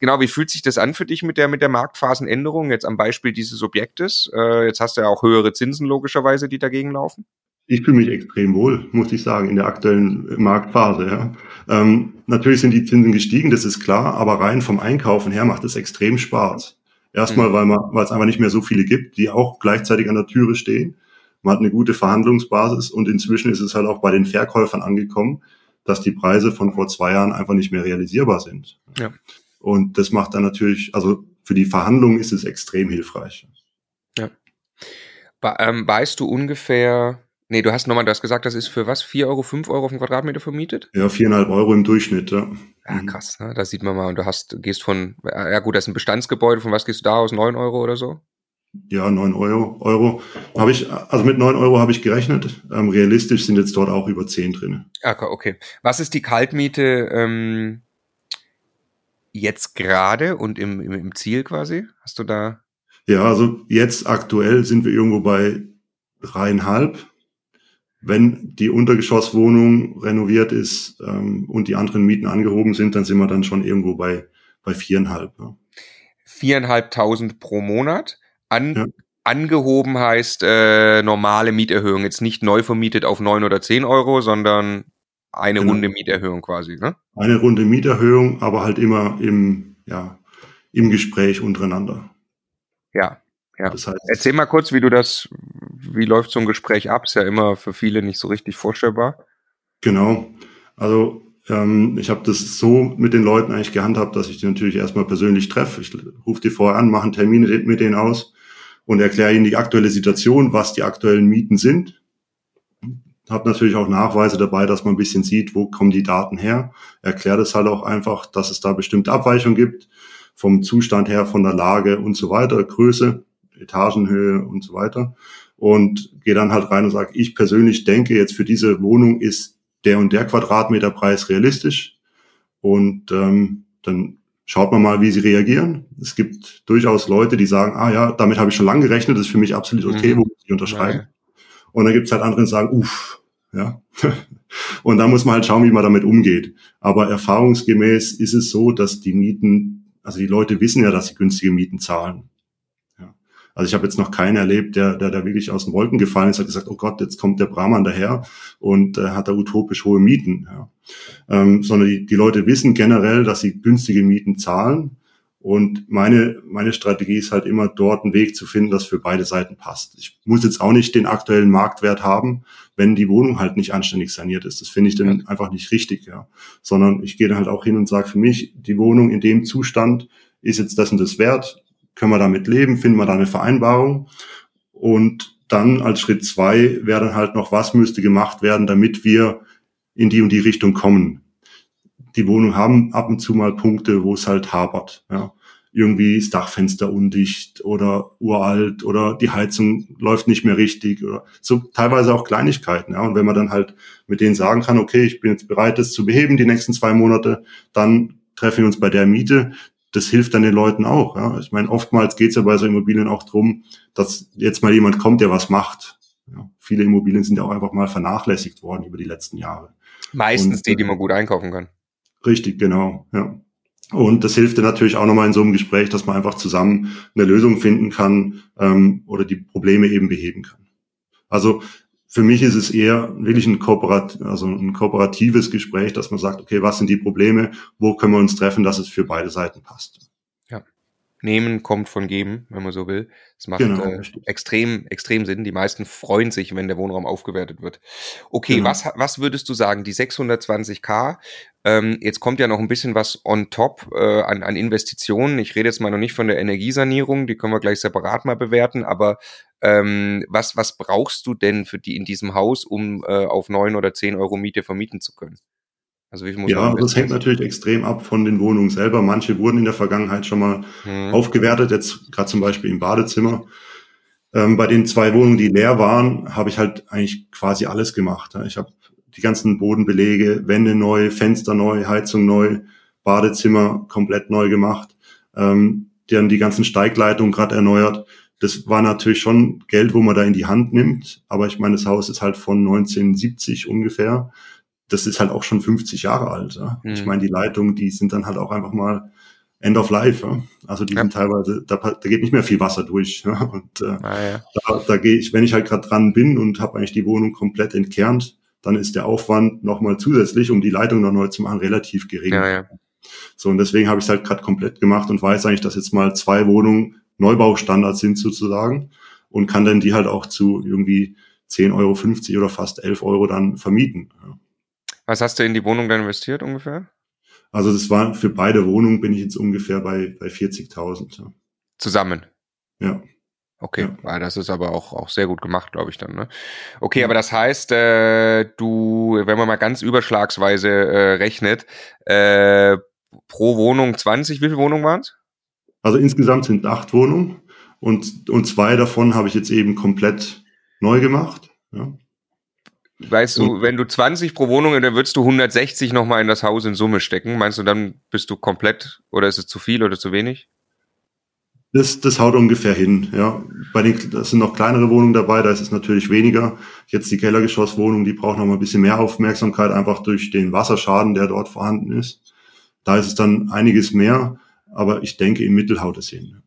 genau, wie fühlt sich das an für dich mit der mit der Marktphasenänderung jetzt am Beispiel dieses Objektes? Äh, jetzt hast du ja auch höhere Zinsen logischerweise, die dagegen laufen. Ich fühle mich extrem wohl, muss ich sagen, in der aktuellen Marktphase. Ja. Ähm, natürlich sind die Zinsen gestiegen, das ist klar, aber rein vom Einkaufen her macht es extrem Spaß. Erstmal, mhm. weil man, weil es einfach nicht mehr so viele gibt, die auch gleichzeitig an der Türe stehen. Man hat eine gute Verhandlungsbasis und inzwischen ist es halt auch bei den Verkäufern angekommen, dass die Preise von vor zwei Jahren einfach nicht mehr realisierbar sind. Ja. Und das macht dann natürlich, also für die Verhandlungen ist es extrem hilfreich. Ja. Ähm, weißt du ungefähr, Nee, du hast nochmal, du hast gesagt, das ist für was? 4 Euro, 5 Euro auf den Quadratmeter vermietet? Ja, 4,5 Euro im Durchschnitt, ja. Ja, mhm. krass, ne? Da sieht man mal, und du hast, gehst von, ja gut, das ist ein Bestandsgebäude, von was gehst du da aus? 9 Euro oder so? Ja, 9 Euro. Euro. Habe ich, also mit 9 Euro habe ich gerechnet. Ähm, realistisch sind jetzt dort auch über 10 drin. Okay, okay. Was ist die Kaltmiete ähm, jetzt gerade und im, im, im Ziel quasi? Hast du da? Ja, also jetzt aktuell sind wir irgendwo bei dreieinhalb wenn die Untergeschosswohnung renoviert ist ähm, und die anderen Mieten angehoben sind, dann sind wir dann schon irgendwo bei, bei viereinhalb. Ja. Viereinhalbtausend pro Monat. An, ja. Angehoben heißt äh, normale Mieterhöhung, jetzt nicht neu vermietet auf neun oder zehn Euro, sondern eine genau. Runde Mieterhöhung quasi, ne? Eine Runde Mieterhöhung, aber halt immer im, ja, im Gespräch untereinander. Ja, ja. Das heißt, Erzähl mal kurz, wie du das, wie läuft so ein Gespräch ab? Ist ja immer für viele nicht so richtig vorstellbar. Genau. Also ähm, ich habe das so mit den Leuten eigentlich gehandhabt, dass ich die natürlich erstmal persönlich treffe. Ich rufe die vorher an, mache einen Termin mit denen aus und erkläre ihnen die aktuelle Situation, was die aktuellen Mieten sind. Habe natürlich auch Nachweise dabei, dass man ein bisschen sieht, wo kommen die Daten her. Erkläre das halt auch einfach, dass es da bestimmte Abweichungen gibt vom Zustand her, von der Lage und so weiter, Größe. Etagenhöhe und so weiter. Und gehe dann halt rein und sage, ich persönlich denke, jetzt für diese Wohnung ist der und der Quadratmeterpreis realistisch. Und ähm, dann schaut man mal, wie sie reagieren. Es gibt durchaus Leute, die sagen, ah ja, damit habe ich schon lange gerechnet, das ist für mich absolut okay, mhm. wo ich unterschreiben. Ja. Und dann gibt es halt andere, die sagen, uff, ja. und dann muss man halt schauen, wie man damit umgeht. Aber erfahrungsgemäß ist es so, dass die Mieten, also die Leute wissen ja, dass sie günstige Mieten zahlen. Also ich habe jetzt noch keinen erlebt, der, der da wirklich aus den Wolken gefallen ist, hat gesagt, oh Gott, jetzt kommt der Brahman daher und äh, hat da utopisch hohe Mieten. Ja. Ähm, sondern die, die Leute wissen generell, dass sie günstige Mieten zahlen. Und meine, meine Strategie ist halt immer dort einen Weg zu finden, das für beide Seiten passt. Ich muss jetzt auch nicht den aktuellen Marktwert haben, wenn die Wohnung halt nicht anständig saniert ist. Das finde ich dann einfach nicht richtig, ja. Sondern ich gehe dann halt auch hin und sage für mich, die Wohnung in dem Zustand ist jetzt das und das wert können wir damit leben, finden wir da eine Vereinbarung. Und dann als Schritt zwei wäre dann halt noch, was müsste gemacht werden, damit wir in die und die Richtung kommen. Die Wohnungen haben ab und zu mal Punkte, wo es halt hapert. Ja. Irgendwie ist Dachfenster undicht oder uralt oder die Heizung läuft nicht mehr richtig oder so teilweise auch Kleinigkeiten. Ja. Und wenn man dann halt mit denen sagen kann, okay, ich bin jetzt bereit, das zu beheben die nächsten zwei Monate, dann treffen wir uns bei der Miete, das hilft dann den Leuten auch. Ja. Ich meine, oftmals geht es ja bei so Immobilien auch drum, dass jetzt mal jemand kommt, der was macht. Ja. Viele Immobilien sind ja auch einfach mal vernachlässigt worden über die letzten Jahre. Meistens Und, die, die man gut einkaufen kann. Richtig, genau. Ja. Und das hilft dann natürlich auch nochmal in so einem Gespräch, dass man einfach zusammen eine Lösung finden kann ähm, oder die Probleme eben beheben kann. Also für mich ist es eher wirklich ein, Kooperat also ein kooperatives Gespräch, dass man sagt, okay, was sind die Probleme, wo können wir uns treffen, dass es für beide Seiten passt. Nehmen kommt von geben, wenn man so will. Das macht genau, äh, extrem, extrem Sinn. Die meisten freuen sich, wenn der Wohnraum aufgewertet wird. Okay, genau. was, was würdest du sagen? Die 620k, ähm, jetzt kommt ja noch ein bisschen was on top äh, an, an Investitionen. Ich rede jetzt mal noch nicht von der Energiesanierung, die können wir gleich separat mal bewerten, aber ähm, was, was brauchst du denn für die in diesem Haus, um äh, auf neun oder zehn Euro Miete vermieten zu können? Also wie viel muss ja, das hängt natürlich extrem ab von den Wohnungen selber. Manche wurden in der Vergangenheit schon mal hm. aufgewertet, jetzt gerade zum Beispiel im Badezimmer. Ähm, bei den zwei Wohnungen, die leer waren, habe ich halt eigentlich quasi alles gemacht. Ich habe die ganzen Bodenbelege, Wände neu, Fenster neu, Heizung neu, Badezimmer komplett neu gemacht. Ähm, die haben die ganzen Steigleitungen gerade erneuert. das war natürlich schon Geld, wo man da in die Hand nimmt. Aber ich meine, das Haus ist halt von 1970 ungefähr. Das ist halt auch schon 50 Jahre alt. Ja? Mhm. Ich meine, die Leitungen, die sind dann halt auch einfach mal End of Life. Ja? Also die ja. sind teilweise, da, da geht nicht mehr viel Wasser durch. Ja? Und äh, ah, da, da gehe ich, wenn ich halt gerade dran bin und habe eigentlich die Wohnung komplett entkernt, dann ist der Aufwand nochmal zusätzlich, um die Leitung noch neu zu machen, relativ gering. So, und deswegen habe ich es halt gerade komplett gemacht und weiß eigentlich, dass jetzt mal zwei Wohnungen Neubaustandard sind sozusagen und kann dann die halt auch zu irgendwie 10,50 Euro oder fast 11 Euro dann vermieten. Was hast du in die Wohnung dann investiert ungefähr? Also das war für beide Wohnungen bin ich jetzt ungefähr bei, bei 40.000. Ja. Zusammen? Ja. Okay, ja. das ist aber auch, auch sehr gut gemacht, glaube ich dann. Ne? Okay, aber das heißt, äh, du, wenn man mal ganz überschlagsweise äh, rechnet, äh, pro Wohnung 20, wie viele Wohnungen waren es? Also insgesamt sind acht Wohnungen und, und zwei davon habe ich jetzt eben komplett neu gemacht. Ja. Weißt du, wenn du 20 pro Wohnung, dann würdest du 160 nochmal in das Haus in Summe stecken. Meinst du, dann bist du komplett oder ist es zu viel oder zu wenig? Das, das haut ungefähr hin, ja. Bei den, da sind noch kleinere Wohnungen dabei, da ist es natürlich weniger. Jetzt die Kellergeschosswohnung, die braucht noch mal ein bisschen mehr Aufmerksamkeit, einfach durch den Wasserschaden, der dort vorhanden ist. Da ist es dann einiges mehr, aber ich denke, im Mittel haut es hin.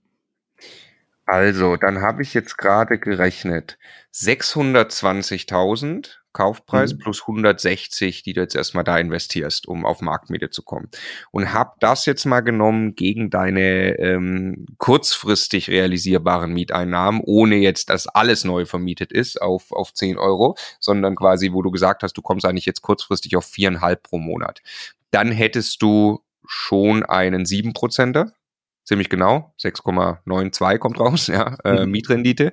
Also, dann habe ich jetzt gerade gerechnet. 620.000 Kaufpreis mhm. plus 160, die du jetzt erstmal da investierst, um auf Marktmiete zu kommen. Und hab das jetzt mal genommen gegen deine ähm, kurzfristig realisierbaren Mieteinnahmen, ohne jetzt, dass alles neu vermietet ist auf, auf 10 Euro, sondern quasi, wo du gesagt hast, du kommst eigentlich jetzt kurzfristig auf viereinhalb pro Monat. Dann hättest du schon einen 7%er ziemlich genau, 6,92 kommt raus, ja, äh, mhm. Mietrendite.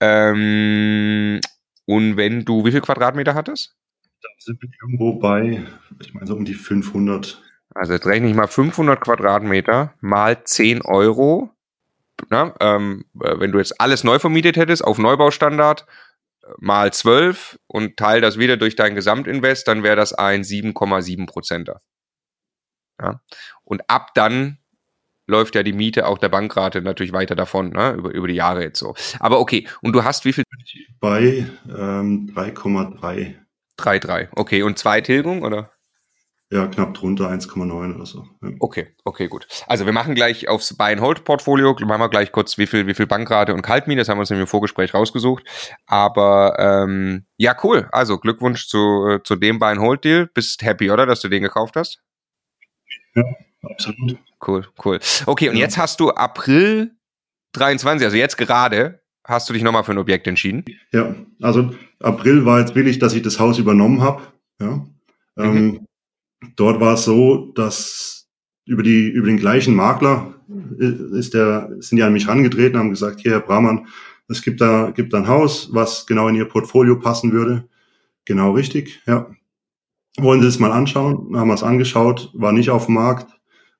Ähm, und wenn du, wie viel Quadratmeter hattest? Dann sind wir irgendwo bei, ich meine so um die 500. Also jetzt rechne ich mal 500 Quadratmeter mal 10 Euro. Na, ähm, äh, wenn du jetzt alles neu vermietet hättest auf Neubaustandard, äh, mal 12 und teil das wieder durch dein Gesamtinvest, dann wäre das ein 7,7 Prozenter. Ja? Und ab dann läuft ja die Miete auch der Bankrate natürlich weiter davon, ne? über, über die Jahre jetzt so. Aber okay, und du hast wie viel? Bei ähm, 3,3. 3,3, okay. Und zwei Tilgung, oder? Ja, knapp drunter, 1,9 oder so. Ja. Okay, okay, gut. Also wir machen gleich aufs Buy-and-Hold-Portfolio, machen wir gleich kurz, wie viel, wie viel Bankrate und Kaltmiete, das haben wir uns im Vorgespräch rausgesucht. Aber ähm, ja, cool. Also Glückwunsch zu, äh, zu dem Buy-and-Hold-Deal. Bist happy, oder, dass du den gekauft hast? Ja, absolut. Cool, cool. Okay, und jetzt hast du April 23, also jetzt gerade, hast du dich nochmal für ein Objekt entschieden? Ja, also April war jetzt willig, dass ich das Haus übernommen habe. Ja. Ähm, mhm. Ähm, dort war es so, dass über die über den gleichen Makler ist der sind die an mich herangetreten, haben gesagt, hier Herr Brahmann, es gibt da gibt da ein Haus, was genau in Ihr Portfolio passen würde. Genau richtig, ja. Wollen Sie es mal anschauen? Haben wir es angeschaut, war nicht auf dem Markt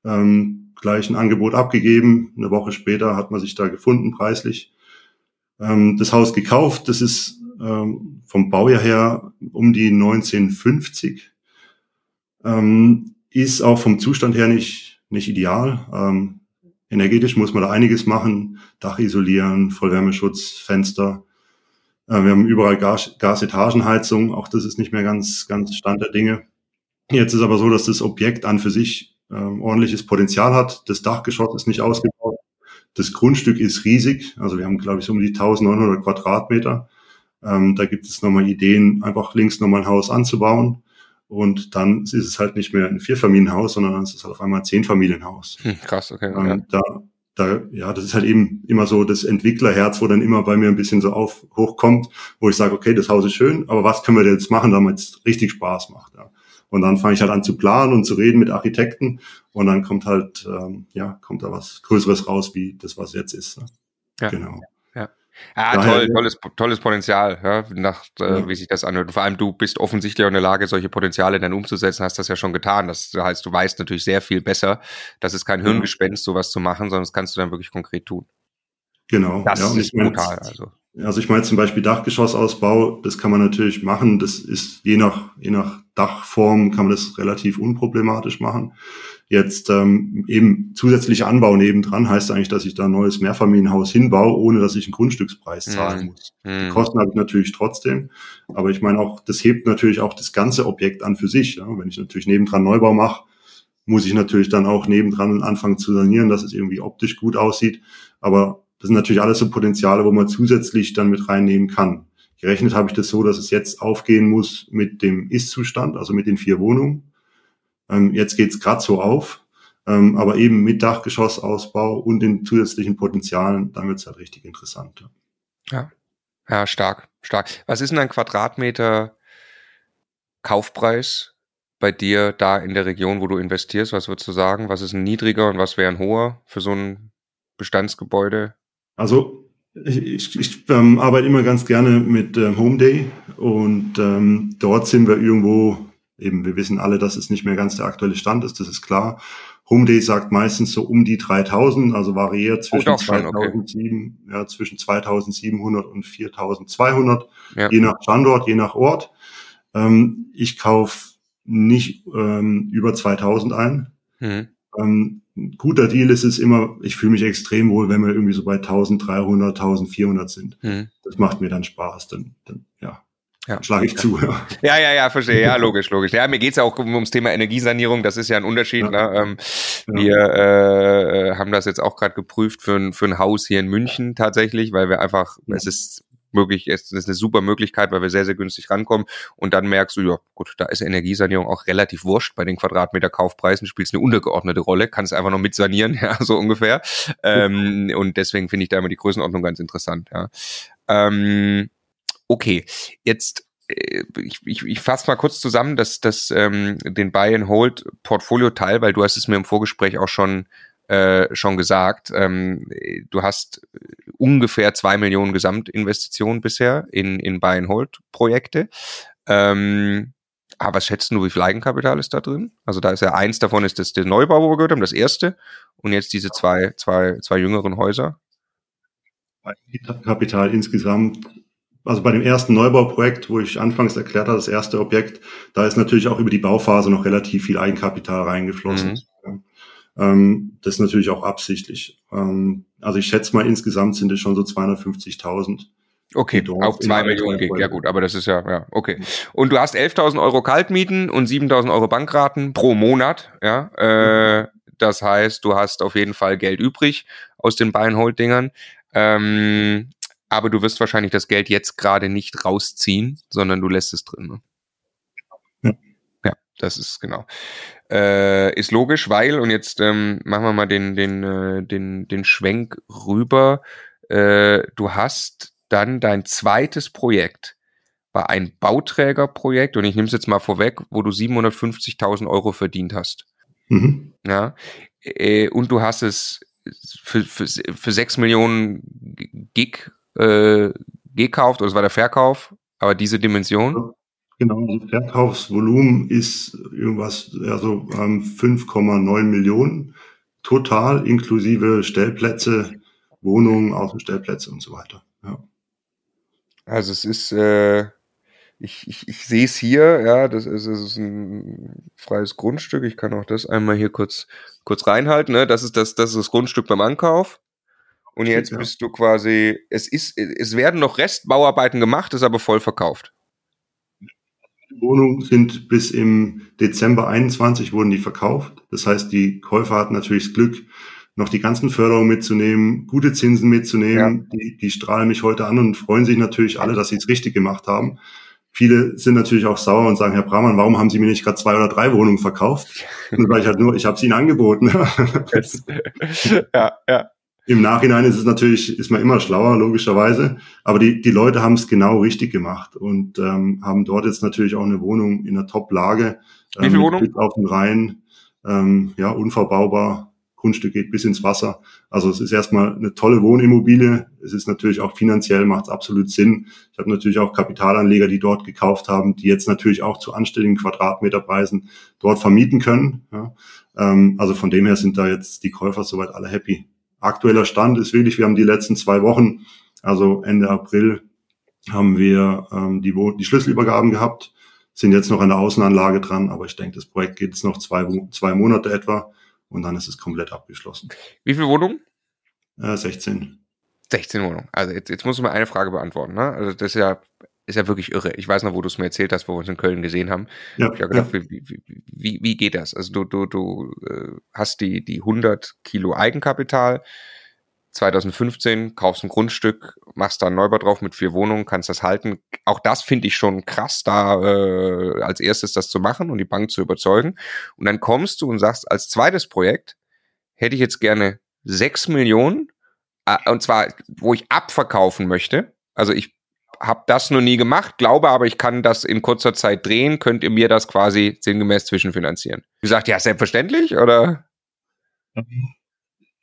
ähm, gleich ein Angebot abgegeben. Eine Woche später hat man sich da gefunden, preislich. Ähm, das Haus gekauft, das ist ähm, vom Baujahr her um die 1950. Ähm, ist auch vom Zustand her nicht, nicht ideal. Ähm, energetisch muss man da einiges machen. Dach isolieren, Vollwärmeschutz, Fenster. Äh, wir haben überall Gas, Gasetagenheizung. Auch das ist nicht mehr ganz, ganz Stand der Dinge. Jetzt ist aber so, dass das Objekt an für sich ähm, ordentliches Potenzial hat. Das Dachgeschoss ist nicht ausgebaut. Das Grundstück ist riesig. Also wir haben, glaube ich, so um die 1900 Quadratmeter. Ähm, da gibt es nochmal Ideen, einfach links nochmal ein Haus anzubauen. Und dann ist es halt nicht mehr ein Vierfamilienhaus, sondern dann ist es halt auf einmal ein Zehnfamilienhaus. Hm, krass, okay. Ähm, da, da, ja, das ist halt eben immer so das Entwicklerherz, wo dann immer bei mir ein bisschen so auf hochkommt, wo ich sage, okay, das Haus ist schön, aber was können wir denn jetzt machen, damit es richtig Spaß macht? Ja. Und dann fange ich halt an zu planen und zu reden mit Architekten und dann kommt halt, ähm, ja, kommt da was Größeres raus, wie das, was jetzt ist. Ne? Ja. Genau. Ja. Ja, Daher, toll, tolles, tolles Potenzial, ja, nach, äh, ja. wie sich das anhört. Und vor allem, du bist offensichtlich auch in der Lage, solche Potenziale dann umzusetzen, hast das ja schon getan. Das heißt, du weißt natürlich sehr viel besser. Das ist kein Hirngespenst, sowas zu machen, sondern das kannst du dann wirklich konkret tun. Genau. Das ja, ist brutal. Also. Also ich meine zum Beispiel Dachgeschossausbau, das kann man natürlich machen. Das ist je nach, je nach Dachform kann man das relativ unproblematisch machen. Jetzt ähm, eben zusätzlicher Anbau nebendran heißt eigentlich, dass ich da ein neues Mehrfamilienhaus hinbaue, ohne dass ich einen Grundstückspreis mhm. zahlen muss. Mhm. Die Kosten habe ich natürlich trotzdem, aber ich meine auch, das hebt natürlich auch das ganze Objekt an für sich. Ja? Wenn ich natürlich nebendran Neubau mache, muss ich natürlich dann auch nebendran anfangen zu sanieren, dass es irgendwie optisch gut aussieht. Aber das sind natürlich alles so Potenziale, wo man zusätzlich dann mit reinnehmen kann. Gerechnet habe ich das so, dass es jetzt aufgehen muss mit dem Ist-Zustand, also mit den vier Wohnungen. Ähm, jetzt geht's es gerade so auf, ähm, aber eben mit Dachgeschossausbau und den zusätzlichen Potenzialen, dann wird's halt richtig interessant. Ja. ja, stark, stark. Was ist denn ein Quadratmeter Kaufpreis bei dir da in der Region, wo du investierst? Was würdest du sagen? Was ist ein niedriger und was wäre ein hoher für so ein Bestandsgebäude? Also ich, ich, ich ähm, arbeite immer ganz gerne mit ähm, Home Day und ähm, dort sind wir irgendwo eben, wir wissen alle, dass es nicht mehr ganz der aktuelle Stand ist, das ist klar. Homeday sagt meistens so um die 3000, also variiert oh, zwischen, oh, 2007, okay. ja, zwischen 2700 und 4200, ja. je nach Standort, je nach Ort. Ähm, ich kaufe nicht ähm, über 2000 ein. Mhm. Ähm, guter Deal ist es immer, ich fühle mich extrem wohl, wenn wir irgendwie so bei 1300, 1400 sind. Mhm. Das macht mir dann Spaß. Dann, dann ja, ja. schlage ich zu. Ja, ja, ja, verstehe. Ja, logisch, logisch. Ja, mir geht's ja auch ums Thema Energiesanierung. Das ist ja ein Unterschied. Ja. Ne? Ähm, ja. Wir äh, haben das jetzt auch gerade geprüft für ein, für ein Haus hier in München tatsächlich, weil wir einfach, es ist möglich, es ist eine super Möglichkeit, weil wir sehr, sehr günstig rankommen. Und dann merkst du, ja, gut, da ist Energiesanierung auch relativ wurscht bei den Quadratmeter Kaufpreisen, spielt eine untergeordnete Rolle, kannst einfach noch mit sanieren, ja, so ungefähr. Ähm, und deswegen finde ich da immer die Größenordnung ganz interessant, ja. Ähm, Okay, jetzt äh, ich, ich, ich fasse mal kurz zusammen, dass das ähm, den Buy and Hold Portfolio Teil, weil du hast es mir im Vorgespräch auch schon äh, schon gesagt. Ähm, du hast ungefähr zwei Millionen Gesamtinvestitionen bisher in in Buy and Hold Projekte. Ähm, aber was schätzt du, wie viel Eigenkapital ist da drin? Also da ist ja eins davon ist das der Neubau, wo wir gehört haben, das erste, und jetzt diese zwei zwei zwei jüngeren Häuser. Kapital insgesamt also bei dem ersten Neubauprojekt, wo ich anfangs erklärt habe, das erste Objekt, da ist natürlich auch über die Bauphase noch relativ viel Eigenkapital reingeflossen. Mhm. Ähm, das ist natürlich auch absichtlich. Ähm, also ich schätze mal, insgesamt sind es schon so 250.000. Okay, auf zwei Millionen geht. Ja gut, aber das ist ja, ja, okay. Und du hast 11.000 Euro Kaltmieten und 7.000 Euro Bankraten pro Monat, ja. Äh, das heißt, du hast auf jeden Fall Geld übrig aus den Beinhold-Dingern. Ähm, aber du wirst wahrscheinlich das Geld jetzt gerade nicht rausziehen, sondern du lässt es drin. Ne? Ja. ja, das ist genau. Äh, ist logisch, weil, und jetzt ähm, machen wir mal den, den, äh, den, den Schwenk rüber. Äh, du hast dann dein zweites Projekt war ein Bauträgerprojekt und ich nehme es jetzt mal vorweg, wo du 750.000 Euro verdient hast. Mhm. Ja, äh, und du hast es für, für, für 6 Millionen Gig äh, gekauft oder es war der Verkauf, aber diese Dimension? Genau, das Verkaufsvolumen ist irgendwas, also ähm, 5,9 Millionen total, inklusive Stellplätze, Wohnungen, Außenstellplätze und so weiter. Ja. Also es ist, äh, ich, ich, ich sehe es hier, ja, das ist, das ist ein freies Grundstück. Ich kann auch das einmal hier kurz, kurz reinhalten. Ne? Das ist das, das ist das Grundstück beim Ankauf. Und jetzt ja. bist du quasi, es ist, es werden noch Restbauarbeiten gemacht, ist aber voll verkauft. Wohnungen sind bis im Dezember 21 wurden die verkauft. Das heißt, die Käufer hatten natürlich das Glück, noch die ganzen Förderungen mitzunehmen, gute Zinsen mitzunehmen. Ja. Die, die strahlen mich heute an und freuen sich natürlich alle, dass sie es richtig gemacht haben. Viele sind natürlich auch sauer und sagen, Herr Bramann, warum haben Sie mir nicht gerade zwei oder drei Wohnungen verkauft? Und weil ich halt nur, ich habe es Ihnen angeboten. ja, ja. Im Nachhinein ist es natürlich, ist man immer schlauer, logischerweise. Aber die, die Leute haben es genau richtig gemacht und ähm, haben dort jetzt natürlich auch eine Wohnung in einer Top-Lage. Wie viel ähm, Wohnung? Auf den Rhein, ähm, ja, unverbaubar. Grundstück geht bis ins Wasser. Also es ist erstmal eine tolle Wohnimmobilie. Es ist natürlich auch finanziell, macht es absolut Sinn. Ich habe natürlich auch Kapitalanleger, die dort gekauft haben, die jetzt natürlich auch zu anständigen Quadratmeterpreisen dort vermieten können. Ja. Ähm, also von dem her sind da jetzt die Käufer soweit alle happy aktueller Stand ist wirklich, wir haben die letzten zwei Wochen, also Ende April, haben wir ähm, die, die Schlüsselübergaben gehabt. sind jetzt noch an der Außenanlage dran, aber ich denke, das Projekt geht jetzt noch zwei, zwei Monate etwa und dann ist es komplett abgeschlossen. Wie viele Wohnungen? Äh, 16. 16 Wohnungen. Also jetzt, jetzt musst du mir eine Frage beantworten. Ne? Also das ist ja, ist ja wirklich irre. Ich weiß noch, wo du es mir erzählt hast, wo wir uns in Köln gesehen haben. Ja, ich habe gedacht, ja. wie, wie, wie, wie geht das? Also du, du, du äh, hast die, die 100 Kilo Eigenkapital, 2015 kaufst ein Grundstück, machst da einen Neubau drauf mit vier Wohnungen, kannst das halten. Auch das finde ich schon krass, da äh, als erstes das zu machen und die Bank zu überzeugen. Und dann kommst du und sagst, als zweites Projekt hätte ich jetzt gerne sechs Millionen, äh, und zwar, wo ich abverkaufen möchte. Also ich habe das noch nie gemacht, glaube aber, ich kann das in kurzer Zeit drehen. Könnt ihr mir das quasi sinngemäß zwischenfinanzieren? Du sagst, ja, selbstverständlich, oder?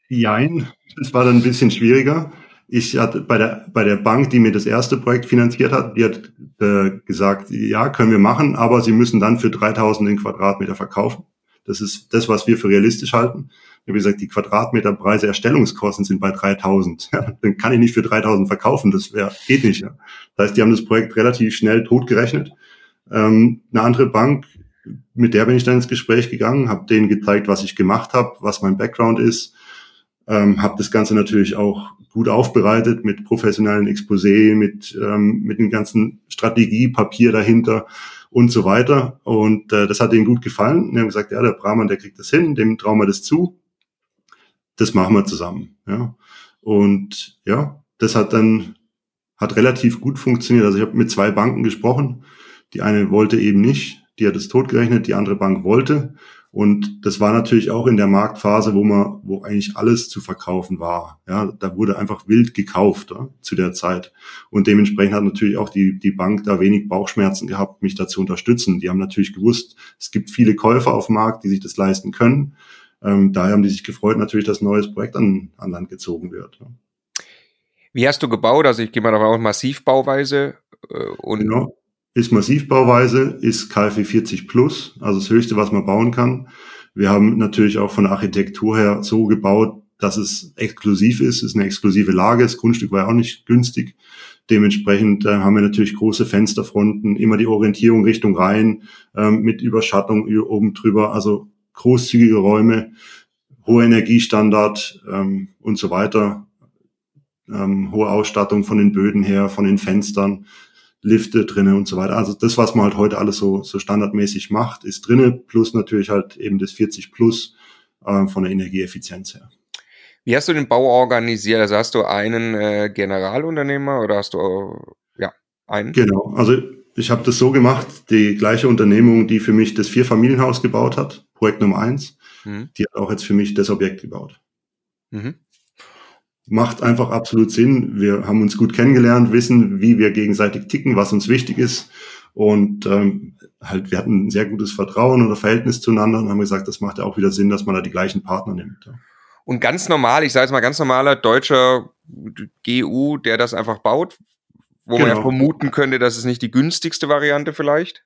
Jein, das war dann ein bisschen schwieriger. Ich hatte bei der, bei der Bank, die mir das erste Projekt finanziert hat, die hat äh, gesagt, ja, können wir machen, aber sie müssen dann für 3000 den Quadratmeter verkaufen. Das ist das, was wir für realistisch halten. Habe gesagt, die Quadratmeterpreise Erstellungskosten sind bei 3000. Ja, dann kann ich nicht für 3000 verkaufen. Das wär, geht nicht. Ja. Das heißt, die haben das Projekt relativ schnell totgerechnet. Ähm, eine andere Bank, mit der bin ich dann ins Gespräch gegangen, habe denen gezeigt, was ich gemacht habe, was mein Background ist, ähm, habe das Ganze natürlich auch gut aufbereitet mit professionellen Exposé, mit, ähm, mit dem ganzen Strategiepapier dahinter und so weiter. Und äh, das hat ihnen gut gefallen. Die haben gesagt, ja, der Brahman, der kriegt das hin, dem trauen wir das zu. Das machen wir zusammen. Ja. Und ja, das hat dann hat relativ gut funktioniert. Also ich habe mit zwei Banken gesprochen. Die eine wollte eben nicht, die hat es totgerechnet, die andere Bank wollte. Und das war natürlich auch in der Marktphase, wo man, wo eigentlich alles zu verkaufen war. Ja, da wurde einfach wild gekauft ja, zu der Zeit. Und dementsprechend hat natürlich auch die, die Bank da wenig Bauchschmerzen gehabt, mich da zu unterstützen. Die haben natürlich gewusst, es gibt viele Käufer auf dem Markt, die sich das leisten können. Ähm, daher haben die sich gefreut, natürlich, dass ein neues Projekt an, an Land gezogen wird. Wie hast du gebaut? Also ich gehe mal davon aus, Massivbauweise äh, und genau ist Massivbauweise, ist KfW 40 plus, also das Höchste, was man bauen kann. Wir haben natürlich auch von der Architektur her so gebaut, dass es exklusiv ist, ist eine exklusive Lage, das Grundstück war ja auch nicht günstig. Dementsprechend äh, haben wir natürlich große Fensterfronten, immer die Orientierung Richtung Rhein, ähm, mit Überschattung oben drüber, also großzügige Räume, hoher Energiestandard ähm, und so weiter, ähm, hohe Ausstattung von den Böden her, von den Fenstern, Lifte drinnen und so weiter. Also das, was man halt heute alles so, so standardmäßig macht, ist drinnen, plus natürlich halt eben das 40 plus äh, von der Energieeffizienz her. Wie hast du den Bau organisiert? Also hast du einen äh, Generalunternehmer oder hast du äh, ja einen? Genau, also ich habe das so gemacht, die gleiche Unternehmung, die für mich das Vierfamilienhaus gebaut hat, Projekt Nummer eins, mhm. die hat auch jetzt für mich das Objekt gebaut. Mhm macht einfach absolut Sinn. Wir haben uns gut kennengelernt, wissen, wie wir gegenseitig ticken, was uns wichtig ist. Und ähm, halt, wir hatten ein sehr gutes Vertrauen oder Verhältnis zueinander und haben gesagt, das macht ja auch wieder Sinn, dass man da die gleichen Partner nimmt. Ja. Und ganz normal, ich sage jetzt mal ganz normaler deutscher GU, der das einfach baut, wo genau. man ja genau. vermuten könnte, dass es nicht die günstigste Variante vielleicht.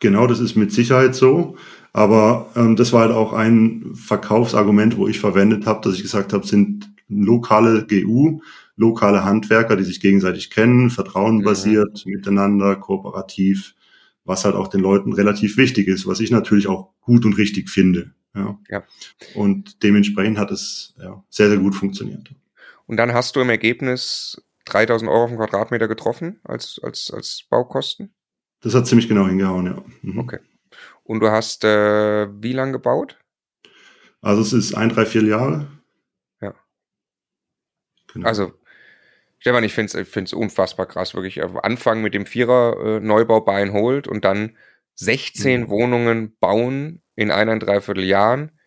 Genau, das ist mit Sicherheit so. Aber ähm, das war halt auch ein Verkaufsargument, wo ich verwendet habe, dass ich gesagt habe, sind lokale GU, lokale Handwerker, die sich gegenseitig kennen, vertrauenbasiert, mhm. miteinander, kooperativ, was halt auch den Leuten relativ wichtig ist, was ich natürlich auch gut und richtig finde. Ja. ja. Und dementsprechend hat es ja, sehr, sehr gut funktioniert. Und dann hast du im Ergebnis 3000 Euro auf den Quadratmeter getroffen als, als, als Baukosten? Das hat ziemlich genau hingehauen, ja. Mhm. Okay. Und du hast äh, wie lange gebaut? Also es ist ein, drei, vier Jahre. Genau. Also, Stefan, ich finde es unfassbar krass, wirklich. Anfangen mit dem Vierer äh, Neubau Bein holt und dann 16 mhm. Wohnungen bauen in ein, dreiviertel Jahren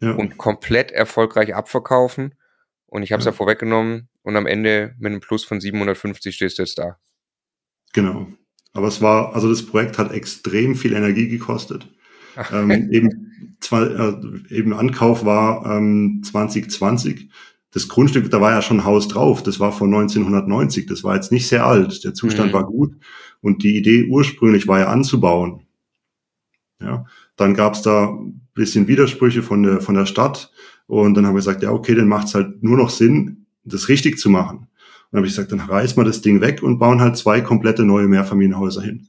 ja. und komplett erfolgreich abverkaufen. Und ich habe es ja. ja vorweggenommen und am Ende mit einem Plus von 750 stehst du jetzt da. Genau. Aber es war, also das Projekt hat extrem viel Energie gekostet. ähm, eben, zwar, äh, eben Ankauf war ähm, 2020 das Grundstück, da war ja schon ein Haus drauf, das war von 1990, das war jetzt nicht sehr alt, der Zustand mhm. war gut und die Idee ursprünglich war ja anzubauen. Ja, dann gab es da ein bisschen Widersprüche von der, von der Stadt und dann haben wir gesagt, ja okay, dann macht es halt nur noch Sinn, das richtig zu machen. Und dann habe ich gesagt, dann reißen wir das Ding weg und bauen halt zwei komplette neue Mehrfamilienhäuser hin.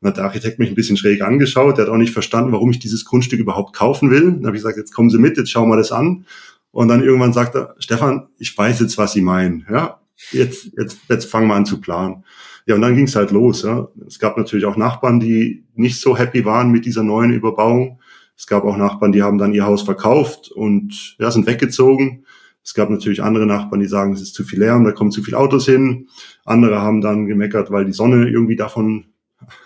Dann hat der Architekt mich ein bisschen schräg angeschaut, der hat auch nicht verstanden, warum ich dieses Grundstück überhaupt kaufen will. Dann habe ich gesagt, jetzt kommen Sie mit, jetzt schauen wir das an. Und dann irgendwann sagt er, Stefan, ich weiß jetzt, was Sie meinen. Ja, jetzt, jetzt, jetzt fangen wir an zu planen. Ja, und dann ging es halt los. Ja. Es gab natürlich auch Nachbarn, die nicht so happy waren mit dieser neuen Überbauung. Es gab auch Nachbarn, die haben dann ihr Haus verkauft und ja, sind weggezogen. Es gab natürlich andere Nachbarn, die sagen, es ist zu viel Lärm, da kommen zu viele Autos hin. Andere haben dann gemeckert, weil die Sonne irgendwie davon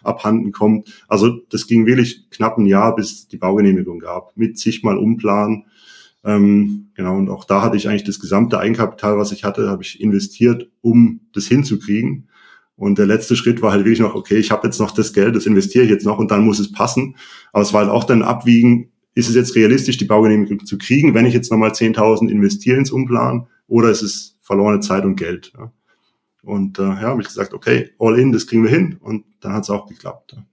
abhanden kommt. Also das ging wirklich knapp ein Jahr, bis die Baugenehmigung gab, mit zigmal Umplanen. Ähm, genau, und auch da hatte ich eigentlich das gesamte Eigenkapital, was ich hatte, habe ich investiert, um das hinzukriegen. Und der letzte Schritt war halt wirklich noch, okay, ich habe jetzt noch das Geld, das investiere ich jetzt noch und dann muss es passen. Aber es war halt auch dann abwiegen, ist es jetzt realistisch, die Baugenehmigung zu kriegen, wenn ich jetzt nochmal 10.000 investiere ins Umplan oder ist es verlorene Zeit und Geld. Ja. Und äh, ja, habe ich gesagt, okay, all in, das kriegen wir hin und dann hat es auch geklappt. Ja.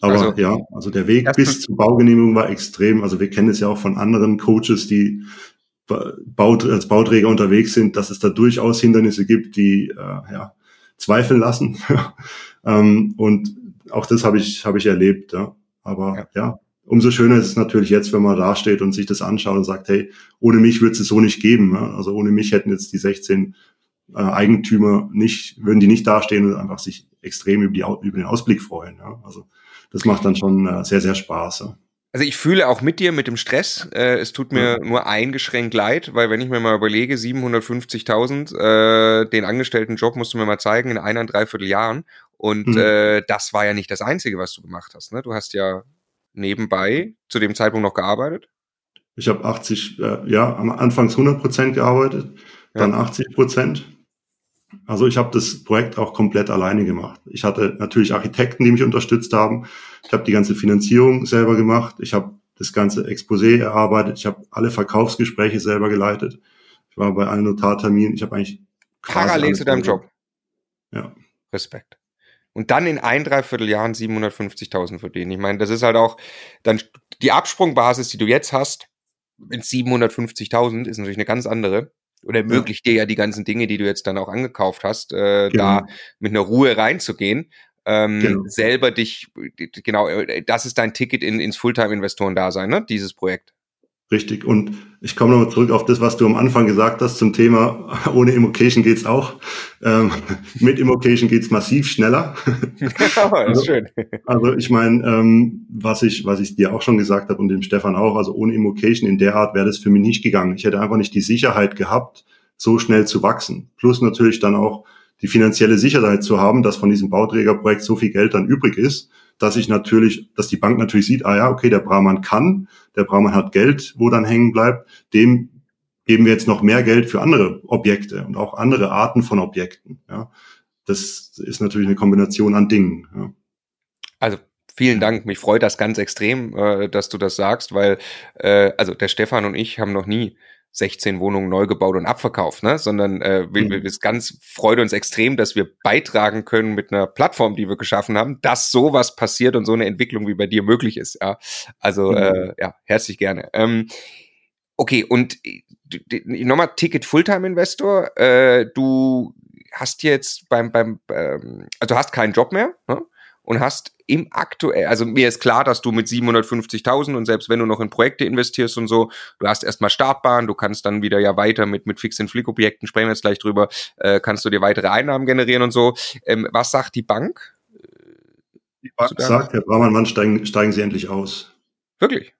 Aber also, ja, also der Weg bis zur Baugenehmigung war extrem. Also wir kennen es ja auch von anderen Coaches, die Baut als Bauträger unterwegs sind, dass es da durchaus Hindernisse gibt, die äh, ja, zweifeln lassen. ähm, und auch das habe ich, habe ich erlebt. Ja. Aber ja. ja, umso schöner ist es natürlich jetzt, wenn man da steht und sich das anschaut und sagt, hey, ohne mich wird es so nicht geben. Ja. Also ohne mich hätten jetzt die 16 äh, Eigentümer nicht, würden die nicht dastehen und einfach sich extrem über, die, über den Ausblick freuen. Ja. Also das macht dann schon äh, sehr, sehr Spaß. Ja. Also ich fühle auch mit dir mit dem Stress. Äh, es tut mir ja. nur eingeschränkt leid, weil wenn ich mir mal überlege, 750.000, äh, den Angestelltenjob musst du mir mal zeigen in ein, dreiviertel Jahren. Und mhm. äh, das war ja nicht das Einzige, was du gemacht hast. Ne? Du hast ja nebenbei zu dem Zeitpunkt noch gearbeitet. Ich habe 80, äh, ja, am Anfangs 100 Prozent gearbeitet, dann ja. 80 Prozent. Also ich habe das Projekt auch komplett alleine gemacht. Ich hatte natürlich Architekten, die mich unterstützt haben. Ich habe die ganze Finanzierung selber gemacht. Ich habe das ganze Exposé erarbeitet. Ich habe alle Verkaufsgespräche selber geleitet. Ich war bei allen Notarterminen. Ich habe eigentlich parallel zu deinem Job. Ja. Respekt. Und dann in ein, dreiviertel Jahren 750.000 verdienen. Ich meine, das ist halt auch dann die Absprungbasis, die du jetzt hast, mit 750.000 ist natürlich eine ganz andere oder ermöglicht ja. dir ja die ganzen Dinge, die du jetzt dann auch angekauft hast, äh, genau. da mit einer Ruhe reinzugehen. Ähm, genau. selber dich, genau, äh, das ist dein Ticket in, ins Fulltime-Investoren-Dasein, ne? Dieses Projekt. Richtig. Und ich komme nochmal zurück auf das, was du am Anfang gesagt hast zum Thema, ohne Immocation geht's auch. Ähm, mit Immocation geht's massiv schneller. Also, schön. also ich meine, ähm, was ich, was ich dir auch schon gesagt habe und dem Stefan auch, also ohne Immocation in der Art wäre das für mich nicht gegangen. Ich hätte einfach nicht die Sicherheit gehabt, so schnell zu wachsen. Plus natürlich dann auch die finanzielle Sicherheit zu haben, dass von diesem Bauträgerprojekt so viel Geld dann übrig ist, dass ich natürlich, dass die Bank natürlich sieht, ah ja, okay, der Brahman kann, der Brahman hat Geld, wo dann hängen bleibt, dem geben wir jetzt noch mehr Geld für andere Objekte und auch andere Arten von Objekten. Ja. Das ist natürlich eine Kombination an Dingen. Ja. Also vielen Dank. Mich freut das ganz extrem, äh, dass du das sagst, weil äh, also der Stefan und ich haben noch nie 16 Wohnungen neu gebaut und abverkauft, ne? sondern äh, wir, wir, es ganz freut uns extrem, dass wir beitragen können mit einer Plattform, die wir geschaffen haben, dass sowas passiert und so eine Entwicklung wie bei dir möglich ist. Ja? Also mhm. äh, ja, herzlich gerne. Ähm, okay, und nochmal Ticket Fulltime Investor. Äh, du hast jetzt beim beim ähm, also du hast keinen Job mehr. Ne? Und hast im aktuell, also mir ist klar, dass du mit 750.000 und selbst wenn du noch in Projekte investierst und so, du hast erstmal Startbahn, du kannst dann wieder ja weiter mit, mit Fix-and-Flick-Objekten, sprechen wir jetzt gleich drüber, äh, kannst du dir weitere Einnahmen generieren und so. Ähm, was sagt die Bank? Die Bank sagt, Herr Braumann, wann steigen, steigen Sie endlich aus? Wirklich?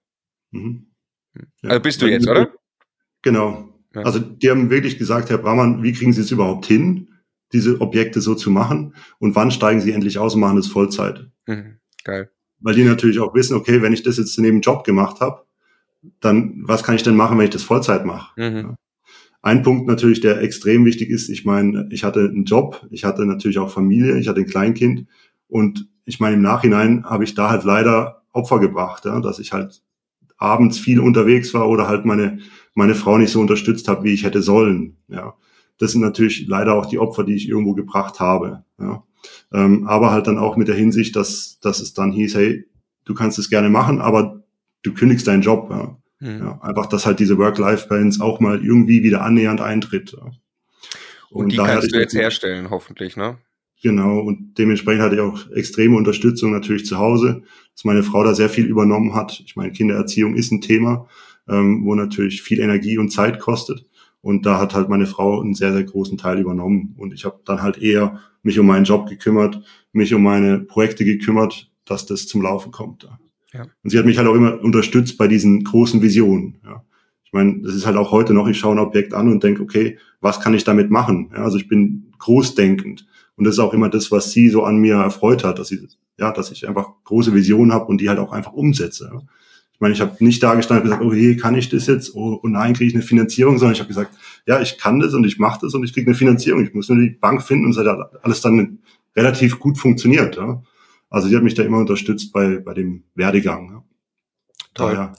Mhm. Ja. Also bist du jetzt, oder? Genau. Ja. Also die haben wirklich gesagt, Herr Braumann, wie kriegen Sie es überhaupt hin? Diese Objekte so zu machen und wann steigen sie endlich aus und machen das Vollzeit. Mhm, geil. Weil die natürlich auch wissen, okay, wenn ich das jetzt neben Job gemacht habe, dann was kann ich denn machen, wenn ich das Vollzeit mache? Mhm. Ein Punkt natürlich, der extrem wichtig ist, ich meine, ich hatte einen Job, ich hatte natürlich auch Familie, ich hatte ein Kleinkind und ich meine, im Nachhinein habe ich da halt leider Opfer gebracht, ja, dass ich halt abends viel unterwegs war oder halt meine, meine Frau nicht so unterstützt habe, wie ich hätte sollen. Ja das sind natürlich leider auch die Opfer, die ich irgendwo gebracht habe. Ja. Ähm, aber halt dann auch mit der Hinsicht, dass, dass es dann hieß, hey, du kannst es gerne machen, aber du kündigst deinen Job. Ja. Mhm. Ja, einfach, dass halt diese Work-Life-Balance auch mal irgendwie wieder annähernd eintritt. Ja. Und, Und die kannst du jetzt herstellen, hoffentlich, ne? Genau, und dementsprechend hatte ich auch extreme Unterstützung natürlich zu Hause, dass meine Frau da sehr viel übernommen hat. Ich meine, Kindererziehung ist ein Thema, ähm, wo natürlich viel Energie und Zeit kostet. Und da hat halt meine Frau einen sehr, sehr großen Teil übernommen. Und ich habe dann halt eher mich um meinen Job gekümmert, mich um meine Projekte gekümmert, dass das zum Laufen kommt. Ja. Und sie hat mich halt auch immer unterstützt bei diesen großen Visionen. Ja. Ich meine, das ist halt auch heute noch, ich schaue ein Objekt an und denke, okay, was kann ich damit machen? Ja, also ich bin großdenkend. Und das ist auch immer das, was sie so an mir erfreut hat, dass sie, ja, dass ich einfach große Visionen habe und die halt auch einfach umsetze. Ja. Ich meine, ich habe nicht da gestanden und gesagt, oh je, kann ich das jetzt? Oh, oh nein, kriege ich eine Finanzierung, sondern ich habe gesagt, ja, ich kann das und ich mache das und ich kriege eine Finanzierung. Ich muss nur die Bank finden und es hat alles dann relativ gut funktioniert. Ja. Also sie hat mich da immer unterstützt bei, bei dem Werdegang. Ja. Toll. Daher,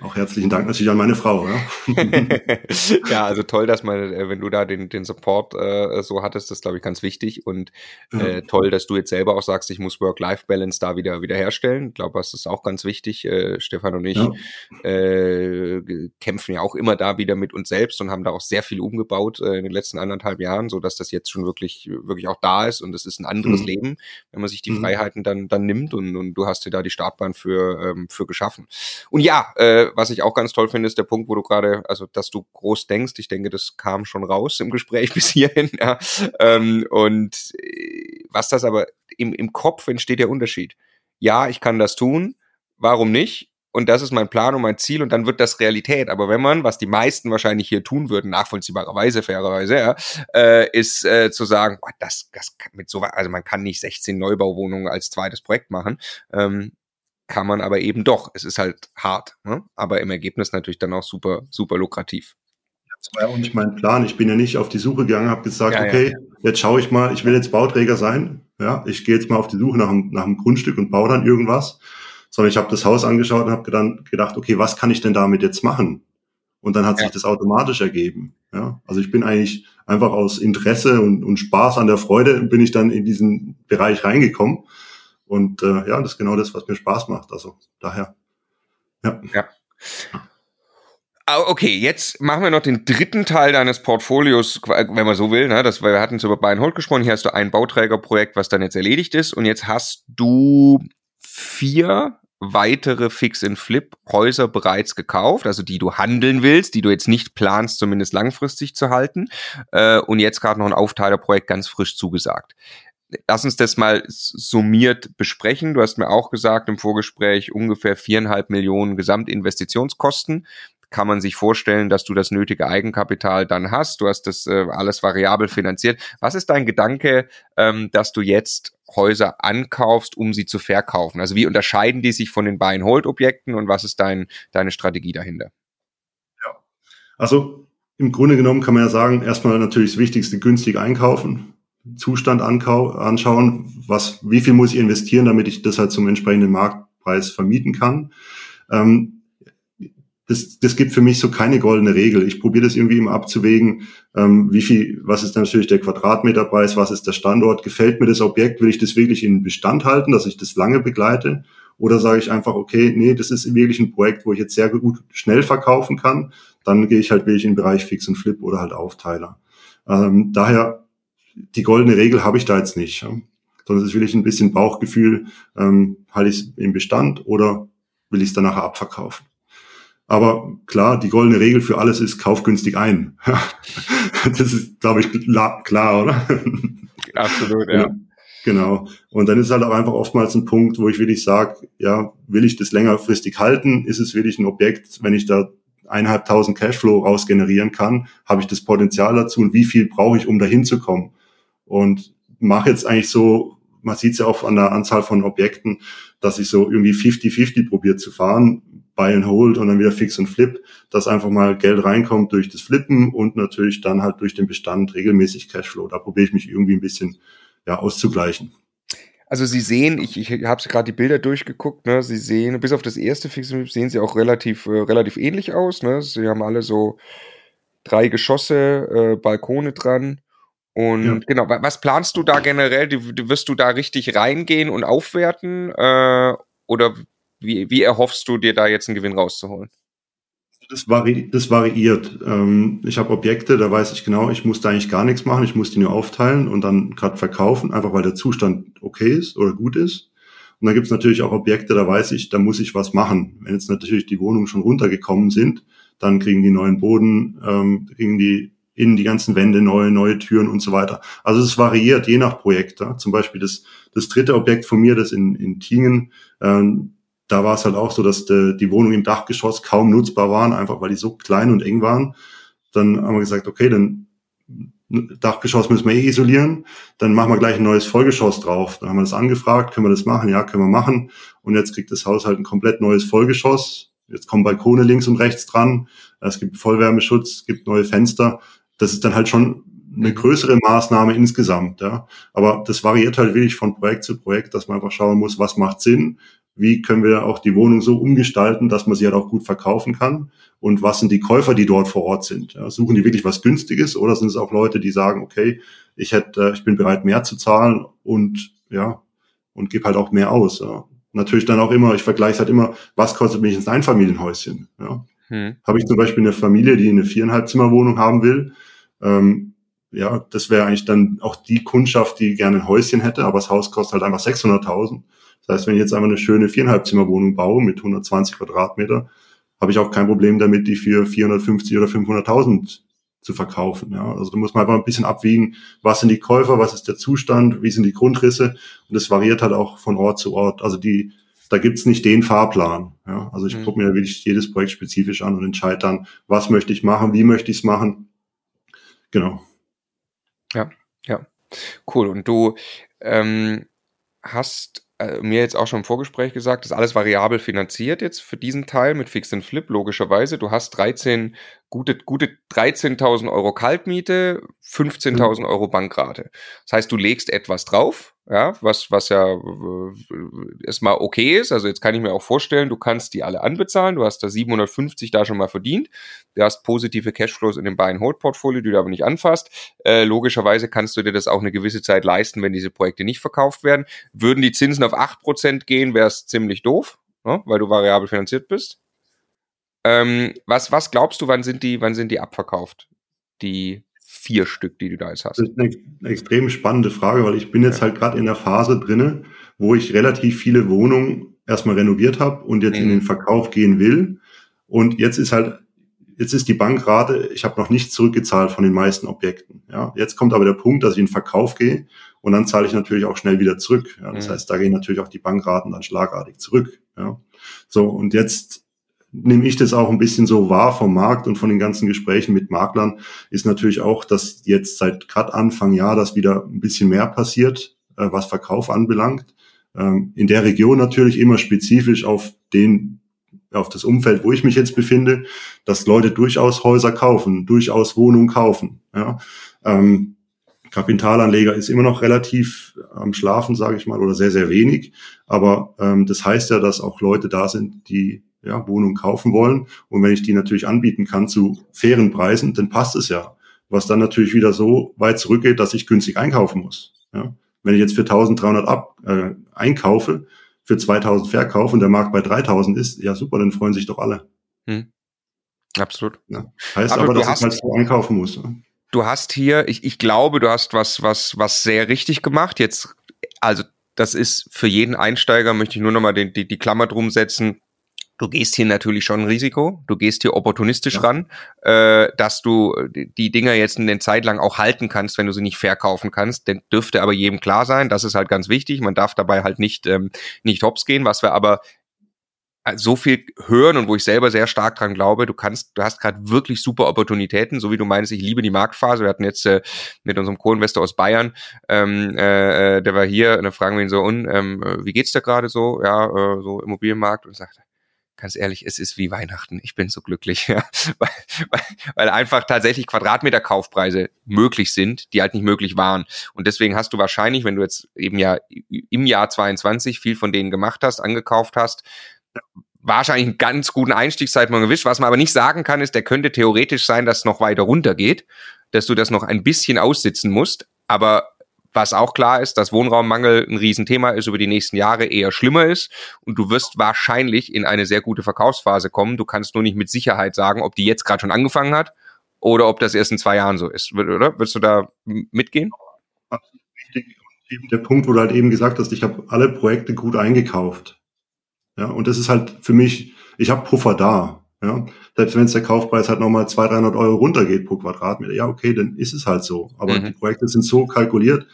auch herzlichen Dank natürlich an meine Frau. Ja, ja also toll, dass man, äh, wenn du da den, den Support äh, so hattest, das glaube ich ganz wichtig und äh, ja. toll, dass du jetzt selber auch sagst, ich muss Work-Life-Balance da wieder wieder herstellen. Ich glaube, das ist auch ganz wichtig. Äh, Stefan und ich ja. äh, kämpfen ja auch immer da wieder mit uns selbst und haben da auch sehr viel umgebaut äh, in den letzten anderthalb Jahren, so dass das jetzt schon wirklich wirklich auch da ist und es ist ein anderes mhm. Leben, wenn man sich die mhm. Freiheiten dann dann nimmt und, und du hast dir da die Startbahn für ähm, für geschaffen. Und ja. Äh, was ich auch ganz toll finde, ist der Punkt, wo du gerade, also dass du groß denkst. Ich denke, das kam schon raus im Gespräch bis hierhin. Ja. Ähm, und äh, was das aber im, im Kopf entsteht der Unterschied. Ja, ich kann das tun. Warum nicht? und das ist mein Plan und mein Ziel und dann wird das Realität. Aber wenn man, was die meisten wahrscheinlich hier tun würden, nachvollziehbarerweise, fairerweise, ja, äh, ist äh, zu sagen, boah, das, das kann mit so, also man kann nicht 16 Neubauwohnungen als zweites Projekt machen. Ähm, kann man aber eben doch. Es ist halt hart, ne? aber im Ergebnis natürlich dann auch super, super lukrativ. Das war ja auch nicht mein Plan. Ich bin ja nicht auf die Suche gegangen, habe gesagt, ja, okay, ja. jetzt schaue ich mal, ich will jetzt Bauträger sein. Ja, ich gehe jetzt mal auf die Suche nach einem, nach einem Grundstück und baue dann irgendwas. Sondern ich habe das Haus angeschaut und habe dann gedacht, okay, was kann ich denn damit jetzt machen? Und dann hat ja. sich das automatisch ergeben. Ja, also ich bin eigentlich einfach aus Interesse und, und Spaß an der Freude bin ich dann in diesen Bereich reingekommen. Und äh, ja, das ist genau das, was mir Spaß macht. Also daher. Ja. ja. Ah, okay, jetzt machen wir noch den dritten Teil deines Portfolios, wenn man so will. Ne? Das, wir hatten es über Buy Hold gesprochen. Hier hast du ein Bauträgerprojekt, was dann jetzt erledigt ist. Und jetzt hast du vier weitere Fix-and-Flip-Häuser bereits gekauft, also die du handeln willst, die du jetzt nicht planst, zumindest langfristig zu halten. Äh, und jetzt gerade noch ein Aufteilerprojekt ganz frisch zugesagt lass uns das mal summiert besprechen. Du hast mir auch gesagt im Vorgespräch ungefähr viereinhalb Millionen Gesamtinvestitionskosten. Kann man sich vorstellen, dass du das nötige Eigenkapital dann hast. Du hast das äh, alles variabel finanziert. Was ist dein Gedanke, ähm, dass du jetzt Häuser ankaufst, um sie zu verkaufen? Also wie unterscheiden die sich von den Buy-and-Hold-Objekten und was ist dein, deine Strategie dahinter? Ja, also im Grunde genommen kann man ja sagen, erstmal natürlich das Wichtigste günstig einkaufen. Zustand anschauen, was, wie viel muss ich investieren, damit ich das halt zum entsprechenden Marktpreis vermieten kann. Ähm, das, das gibt für mich so keine goldene Regel. Ich probiere das irgendwie immer abzuwägen, ähm, wie viel, was ist natürlich der Quadratmeterpreis, was ist der Standort, gefällt mir das Objekt, will ich das wirklich in Bestand halten, dass ich das lange begleite? Oder sage ich einfach, okay, nee, das ist wirklich ein Projekt, wo ich jetzt sehr gut schnell verkaufen kann, dann gehe ich halt wirklich in den Bereich Fix und Flip oder halt Aufteiler. Ähm, daher die goldene Regel habe ich da jetzt nicht. Ja. Sondern es ist wirklich ein bisschen Bauchgefühl, ähm, halte ich es im Bestand oder will ich es dann nachher abverkaufen. Aber klar, die goldene Regel für alles ist, kauf günstig ein. das ist, glaube ich, klar, oder? Absolut, ja. Genau. Und dann ist halt auch einfach oftmals ein Punkt, wo ich wirklich sage, ja, will ich das längerfristig halten? Ist es wirklich ein Objekt, wenn ich da eineinhalbtausend Cashflow raus generieren kann, habe ich das Potenzial dazu und wie viel brauche ich, um dahin zu kommen? Und mache jetzt eigentlich so, man sieht es ja auch an der Anzahl von Objekten, dass ich so irgendwie 50-50 probiert zu fahren, Buy and Hold und dann wieder Fix und Flip, dass einfach mal Geld reinkommt durch das Flippen und natürlich dann halt durch den Bestand regelmäßig Cashflow. Da probiere ich mich irgendwie ein bisschen ja, auszugleichen. Also Sie sehen, ich, ich habe gerade die Bilder durchgeguckt, ne? Sie sehen, bis auf das erste Fix und Flip sehen sie auch relativ, äh, relativ ähnlich aus. Ne? Sie haben alle so drei Geschosse, äh, Balkone dran. Und ja. genau, was planst du da generell? Wirst du da richtig reingehen und aufwerten? Äh, oder wie, wie erhoffst du dir da jetzt einen Gewinn rauszuholen? Das, vari das variiert. Ähm, ich habe Objekte, da weiß ich genau, ich muss da eigentlich gar nichts machen, ich muss die nur aufteilen und dann gerade verkaufen, einfach weil der Zustand okay ist oder gut ist. Und dann gibt es natürlich auch Objekte, da weiß ich, da muss ich was machen. Wenn jetzt natürlich die Wohnungen schon runtergekommen sind, dann kriegen die neuen Boden, ähm, kriegen die innen die ganzen Wände neue, neue Türen und so weiter. Also es variiert je nach Projekt. Ja. Zum Beispiel das, das dritte Objekt von mir, das in, in Tingen, ähm, da war es halt auch so, dass de, die Wohnungen im Dachgeschoss kaum nutzbar waren, einfach weil die so klein und eng waren. Dann haben wir gesagt, okay, dann Dachgeschoss müssen wir eh isolieren, dann machen wir gleich ein neues Vollgeschoss drauf. Dann haben wir das angefragt, können wir das machen? Ja, können wir machen. Und jetzt kriegt das Haus halt ein komplett neues Vollgeschoss. Jetzt kommen Balkone links und rechts dran. Es gibt Vollwärmeschutz, es gibt neue Fenster. Das ist dann halt schon eine größere Maßnahme insgesamt, ja. Aber das variiert halt wirklich von Projekt zu Projekt, dass man einfach schauen muss, was macht Sinn, wie können wir auch die Wohnung so umgestalten, dass man sie halt auch gut verkaufen kann und was sind die Käufer, die dort vor Ort sind. Ja, suchen die wirklich was Günstiges oder sind es auch Leute, die sagen, okay, ich hätte, ich bin bereit mehr zu zahlen und ja und gebe halt auch mehr aus. Ja. Natürlich dann auch immer, ich vergleiche es halt immer, was kostet mich ein Einfamilienhäuschen. Ja. Hm. Habe ich zum Beispiel eine Familie, die eine viereinhalb Zimmerwohnung haben will, ähm, ja, das wäre eigentlich dann auch die Kundschaft, die gerne ein Häuschen hätte, aber das Haus kostet halt einfach 600.000. Das heißt, wenn ich jetzt einmal eine schöne viereinhalb Zimmerwohnung baue mit 120 Quadratmeter, habe ich auch kein Problem damit, die für 450 oder 500.000 zu verkaufen. Ja, also da muss man einfach ein bisschen abwiegen, was sind die Käufer, was ist der Zustand, wie sind die Grundrisse und das variiert halt auch von Ort zu Ort. Also die, da gibt's nicht den Fahrplan. Ja, also ich mhm. gucke mir wirklich jedes Projekt spezifisch an und entscheide dann, was möchte ich machen, wie möchte ich es machen. Genau. Ja, ja, cool. Und du ähm, hast äh, mir jetzt auch schon im Vorgespräch gesagt, ist alles variabel finanziert jetzt für diesen Teil mit Fix and Flip, logischerweise. Du hast 13, gute, gute 13.000 Euro Kaltmiete, 15.000 mhm. Euro Bankrate. Das heißt, du legst etwas drauf, ja, was, was ja erstmal okay ist. Also jetzt kann ich mir auch vorstellen, du kannst die alle anbezahlen, du hast da 750 da schon mal verdient, du hast positive Cashflows in dem Buy-and-Hold-Portfolio, die du aber nicht anfasst. Äh, logischerweise kannst du dir das auch eine gewisse Zeit leisten, wenn diese Projekte nicht verkauft werden. Würden die Zinsen auf 8% gehen, wäre es ziemlich doof, ne, weil du variabel finanziert bist. Ähm, was, was glaubst du, wann sind die, wann sind die abverkauft? Die vier Stück, die du da jetzt hast? Das ist eine, extrem spannende Frage, weil ich bin jetzt halt gerade in der Phase drinne, wo ich relativ viele Wohnungen erstmal renoviert habe und jetzt mhm. in den Verkauf gehen will. Und jetzt ist halt, jetzt ist die Bankrate, ich habe noch nicht zurückgezahlt von den meisten Objekten. Ja, jetzt kommt aber der Punkt, dass ich in den Verkauf gehe und dann zahle ich natürlich auch schnell wieder zurück. Ja, das mhm. heißt, da gehen natürlich auch die Bankraten dann schlagartig zurück. Ja, so und jetzt nehme ich das auch ein bisschen so wahr vom Markt und von den ganzen Gesprächen mit Maklern, ist natürlich auch, dass jetzt seit gerade Anfang Jahr das wieder ein bisschen mehr passiert, äh, was Verkauf anbelangt. Ähm, in der Region natürlich immer spezifisch auf den auf das Umfeld, wo ich mich jetzt befinde, dass Leute durchaus Häuser kaufen, durchaus Wohnungen kaufen. Ja. Ähm, Kapitalanleger ist immer noch relativ am Schlafen, sage ich mal, oder sehr, sehr wenig. Aber ähm, das heißt ja, dass auch Leute da sind, die ja, Wohnung kaufen wollen. Und wenn ich die natürlich anbieten kann zu fairen Preisen, dann passt es ja. Was dann natürlich wieder so weit zurückgeht, dass ich günstig einkaufen muss. Ja. Wenn ich jetzt für 1300 ab, äh, einkaufe, für 2000 verkaufe und der Markt bei 3000 ist, ja super, dann freuen sich doch alle. Hm. Absolut. Ja. Heißt aber, aber dass ich halt so einkaufen muss. Ja. Du hast hier, ich, ich glaube, du hast was, was, was sehr richtig gemacht. Jetzt, also das ist für jeden Einsteiger, möchte ich nur nochmal die, die, die Klammer drum setzen du gehst hier natürlich schon ein Risiko, du gehst hier opportunistisch ja. ran, äh, dass du die Dinger jetzt eine Zeit lang auch halten kannst, wenn du sie nicht verkaufen kannst. Denn dürfte aber jedem klar sein, das ist halt ganz wichtig. Man darf dabei halt nicht, ähm, nicht hops gehen, was wir aber äh, so viel hören und wo ich selber sehr stark dran glaube, du kannst, du hast gerade wirklich super Opportunitäten, so wie du meinst, ich liebe die Marktphase. Wir hatten jetzt äh, mit unserem Co-Investor aus Bayern, ähm, äh, äh der war hier, und dann fragen wir ihn so, und ähm, äh, wie geht's da gerade so? Ja, äh, so Immobilienmarkt und sagt, ganz ehrlich, es ist wie Weihnachten. Ich bin so glücklich, ja. weil, weil, weil einfach tatsächlich Quadratmeter-Kaufpreise möglich sind, die halt nicht möglich waren. Und deswegen hast du wahrscheinlich, wenn du jetzt eben ja im Jahr 22 viel von denen gemacht hast, angekauft hast, wahrscheinlich einen ganz guten Einstiegszeitpunkt gewischt. Was man aber nicht sagen kann, ist, der könnte theoretisch sein, dass es noch weiter runtergeht, dass du das noch ein bisschen aussitzen musst. Aber was auch klar ist, dass Wohnraummangel ein Riesenthema ist, über die nächsten Jahre eher schlimmer ist und du wirst wahrscheinlich in eine sehr gute Verkaufsphase kommen. Du kannst nur nicht mit Sicherheit sagen, ob die jetzt gerade schon angefangen hat oder ob das erst in zwei Jahren so ist, oder? Würdest du da mitgehen? Der Punkt, wo du halt eben gesagt hast, ich habe alle Projekte gut eingekauft. Ja, und das ist halt für mich, ich habe Puffer da. Ja, selbst wenn es der Kaufpreis halt nochmal 200, 300 Euro runtergeht pro Quadratmeter, ja, okay, dann ist es halt so. Aber mhm. die Projekte sind so kalkuliert.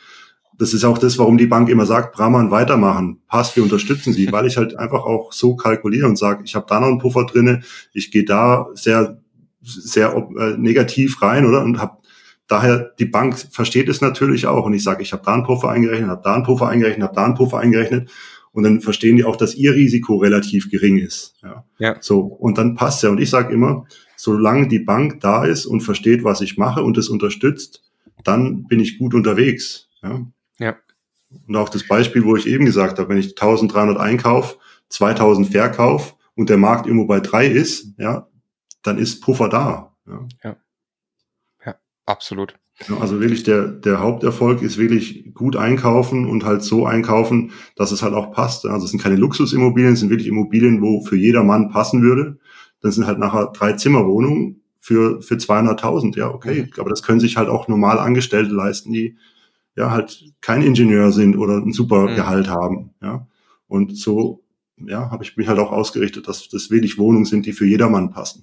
Das ist auch das, warum die Bank immer sagt, Brahman weitermachen, passt, wir unterstützen sie, weil ich halt einfach auch so kalkuliere und sage, ich habe da noch einen Puffer drinne, ich gehe da sehr, sehr äh, negativ rein, oder? Und habe daher, die Bank versteht es natürlich auch. Und ich sage, ich habe da einen Puffer eingerechnet, habe da einen Puffer eingerechnet, habe da einen Puffer eingerechnet. Und dann verstehen die auch, dass ihr Risiko relativ gering ist. Ja. ja. So, und dann passt ja. Und ich sage immer, solange die Bank da ist und versteht, was ich mache und es unterstützt, dann bin ich gut unterwegs. Ja. ja. Und auch das Beispiel, wo ich eben gesagt habe, wenn ich 1300 einkauf, 2000 verkauf und der Markt irgendwo bei drei ist, ja, dann ist Puffer da. Ja. ja. ja absolut. Also wirklich der, der Haupterfolg ist wirklich gut einkaufen und halt so einkaufen, dass es halt auch passt. Also es sind keine Luxusimmobilien, es sind wirklich Immobilien, wo für jeder Mann passen würde. Dann sind halt nachher drei Zimmerwohnungen für, für 200.000. Ja, okay. Mhm. Aber das können sich halt auch normal Angestellte leisten, die ja halt kein Ingenieur sind oder ein super mhm. Gehalt haben. Ja. Und so, ja, habe ich mich halt auch ausgerichtet, dass das wirklich Wohnungen sind, die für jedermann passen.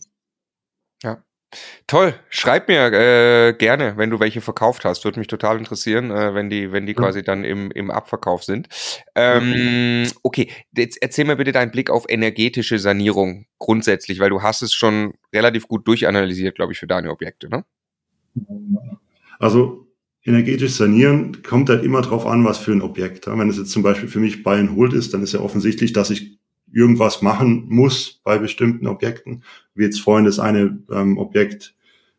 Toll, schreib mir äh, gerne, wenn du welche verkauft hast. Würde mich total interessieren, äh, wenn die, wenn die quasi dann im, im Abverkauf sind. Ähm, okay, jetzt erzähl mir bitte deinen Blick auf energetische Sanierung grundsätzlich, weil du hast es schon relativ gut durchanalysiert, glaube ich, für deine Objekte, ne? Also energetisch sanieren kommt halt immer drauf an, was für ein Objekt. Wenn es jetzt zum Beispiel für mich Buy and Hold ist, dann ist ja offensichtlich, dass ich irgendwas machen muss bei bestimmten Objekten. Wie jetzt vorhin das eine ähm, Objekt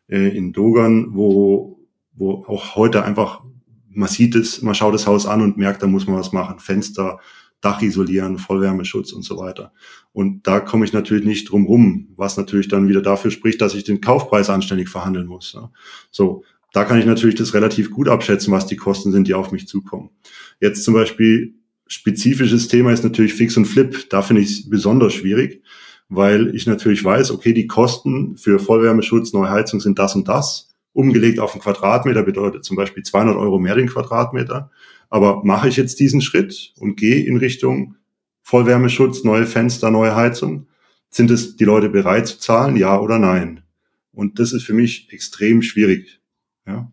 äh, in Dogern, wo, wo auch heute einfach, man sieht es, man schaut das Haus an und merkt, da muss man was machen. Fenster, Dach isolieren, Vollwärmeschutz und so weiter. Und da komme ich natürlich nicht drum rum, was natürlich dann wieder dafür spricht, dass ich den Kaufpreis anständig verhandeln muss. Ja. So, da kann ich natürlich das relativ gut abschätzen, was die Kosten sind, die auf mich zukommen. Jetzt zum Beispiel spezifisches Thema ist natürlich Fix und Flip. Da finde ich es besonders schwierig, weil ich natürlich weiß, okay, die Kosten für Vollwärmeschutz, neue Heizung sind das und das. Umgelegt auf einen Quadratmeter bedeutet zum Beispiel 200 Euro mehr den Quadratmeter. Aber mache ich jetzt diesen Schritt und gehe in Richtung Vollwärmeschutz, neue Fenster, neue Heizung? Sind es die Leute bereit zu zahlen, ja oder nein? Und das ist für mich extrem schwierig. Ja.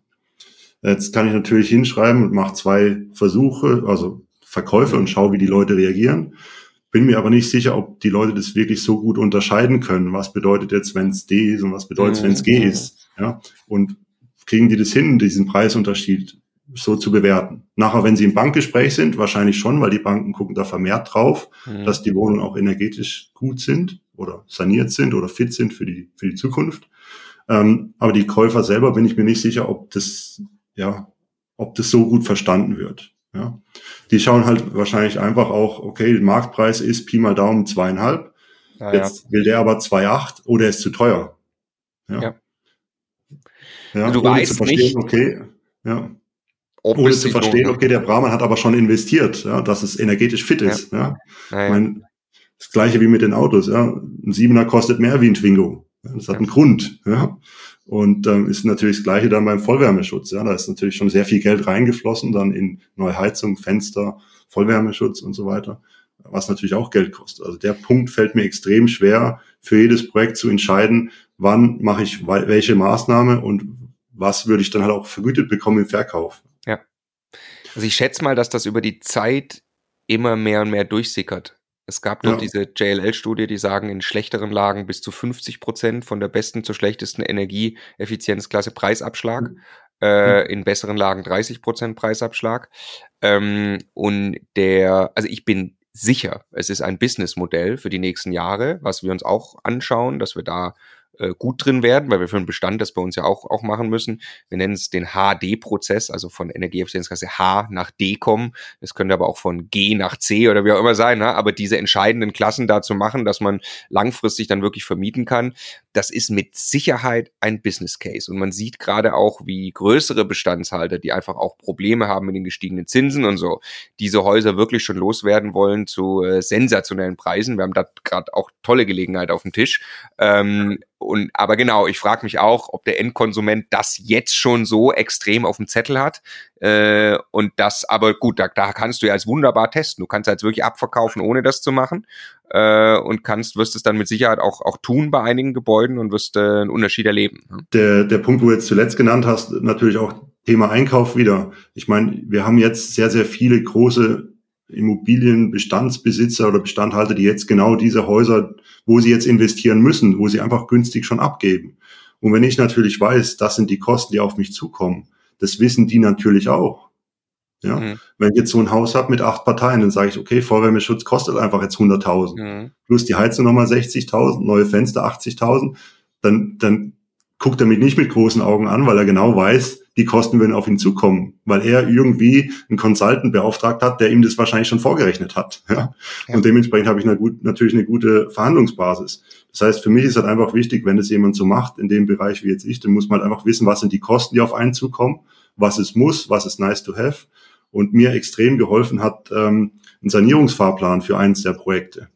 Jetzt kann ich natürlich hinschreiben und mache zwei Versuche, also Verkäufe und schaue, wie die Leute reagieren. Bin mir aber nicht sicher, ob die Leute das wirklich so gut unterscheiden können. Was bedeutet jetzt, wenn es D ist und was bedeutet es, wenn es G ist? Ja. Und kriegen die das hin, diesen Preisunterschied so zu bewerten? Nachher, wenn sie im Bankgespräch sind, wahrscheinlich schon, weil die Banken gucken da vermehrt drauf, mhm. dass die Wohnungen auch energetisch gut sind oder saniert sind oder fit sind für die, für die Zukunft. Ähm, aber die Käufer selber bin ich mir nicht sicher, ob das, ja, ob das so gut verstanden wird. Ja. Die schauen halt wahrscheinlich einfach auch, okay, der Marktpreis ist Pi mal Daumen zweieinhalb. Ah, Jetzt ja. will der aber 2,8 oder ist zu teuer. Ja. ja. ja du weißt zu nicht, okay, ja. Ohne zu verstehen, okay, der Brahman hat aber schon investiert, ja, dass es energetisch fit ist. Ja. ja. Ich mein, das gleiche wie mit den Autos, ja. Ein Siebener kostet mehr wie ein Twingo. Das hat einen Grund, ja. Und ähm, ist natürlich das Gleiche dann beim Vollwärmeschutz. Ja, da ist natürlich schon sehr viel Geld reingeflossen, dann in neue Heizung, Fenster, Vollwärmeschutz und so weiter, was natürlich auch Geld kostet. Also der Punkt fällt mir extrem schwer, für jedes Projekt zu entscheiden, wann mache ich welche Maßnahme und was würde ich dann halt auch vergütet bekommen im Verkauf. Ja. Also ich schätze mal, dass das über die Zeit immer mehr und mehr durchsickert. Es gab doch ja. diese JLL-Studie, die sagen, in schlechteren Lagen bis zu 50 Prozent von der besten zur schlechtesten Energieeffizienzklasse Preisabschlag. Mhm. Äh, in besseren Lagen 30 Prozent Preisabschlag. Ähm, und der, also ich bin sicher, es ist ein Businessmodell für die nächsten Jahre, was wir uns auch anschauen, dass wir da äh, gut drin werden, weil wir für einen Bestand das bei uns ja auch, auch machen müssen. Wir nennen es den HD-Prozess, also von Energieeffizienzklasse H nach D kommen. Es könnte aber auch von G nach C oder wie auch immer sein, ne? aber diese entscheidenden Klassen da zu machen, dass man langfristig dann wirklich vermieten kann, das ist mit Sicherheit ein Business Case. Und man sieht gerade auch, wie größere Bestandshalter, die einfach auch Probleme haben mit den gestiegenen Zinsen und so, diese Häuser wirklich schon loswerden wollen zu äh, sensationellen Preisen. Wir haben da gerade auch tolle Gelegenheit auf dem Tisch. Ähm, und aber genau, ich frage mich auch, ob der Endkonsument das jetzt schon so extrem auf dem Zettel hat. Äh, und das, aber gut, da, da kannst du ja als wunderbar testen. Du kannst jetzt wirklich abverkaufen, ohne das zu machen. Äh, und kannst, wirst es dann mit Sicherheit auch, auch tun bei einigen Gebäuden und wirst äh, einen Unterschied erleben. Ne? Der, der Punkt, wo du jetzt zuletzt genannt hast, natürlich auch Thema Einkauf wieder. Ich meine, wir haben jetzt sehr, sehr viele große Immobilienbestandsbesitzer oder Bestandhalter, die jetzt genau diese Häuser, wo sie jetzt investieren müssen, wo sie einfach günstig schon abgeben. Und wenn ich natürlich weiß, das sind die Kosten, die auf mich zukommen, das wissen die natürlich auch. Ja, mhm. wenn ich jetzt so ein Haus habe mit acht Parteien, dann sage ich, okay, Feuerwärmeschutz kostet einfach jetzt 100.000. Mhm. Plus die Heizung nochmal 60.000, neue Fenster 80.000. Dann, dann guckt er mich nicht mit großen Augen an, weil er genau weiß, die Kosten würden auf ihn zukommen, weil er irgendwie einen Consultant beauftragt hat, der ihm das wahrscheinlich schon vorgerechnet hat. Ja? ja. Und dementsprechend habe ich eine gut, natürlich eine gute Verhandlungsbasis. Das heißt, für mich ist halt einfach wichtig, wenn es jemand so macht, in dem Bereich wie jetzt ich, dann muss man halt einfach wissen, was sind die Kosten, die auf einen zukommen, was es muss, was ist nice to have. Und mir extrem geholfen hat ähm, ein Sanierungsfahrplan für eins der Projekte.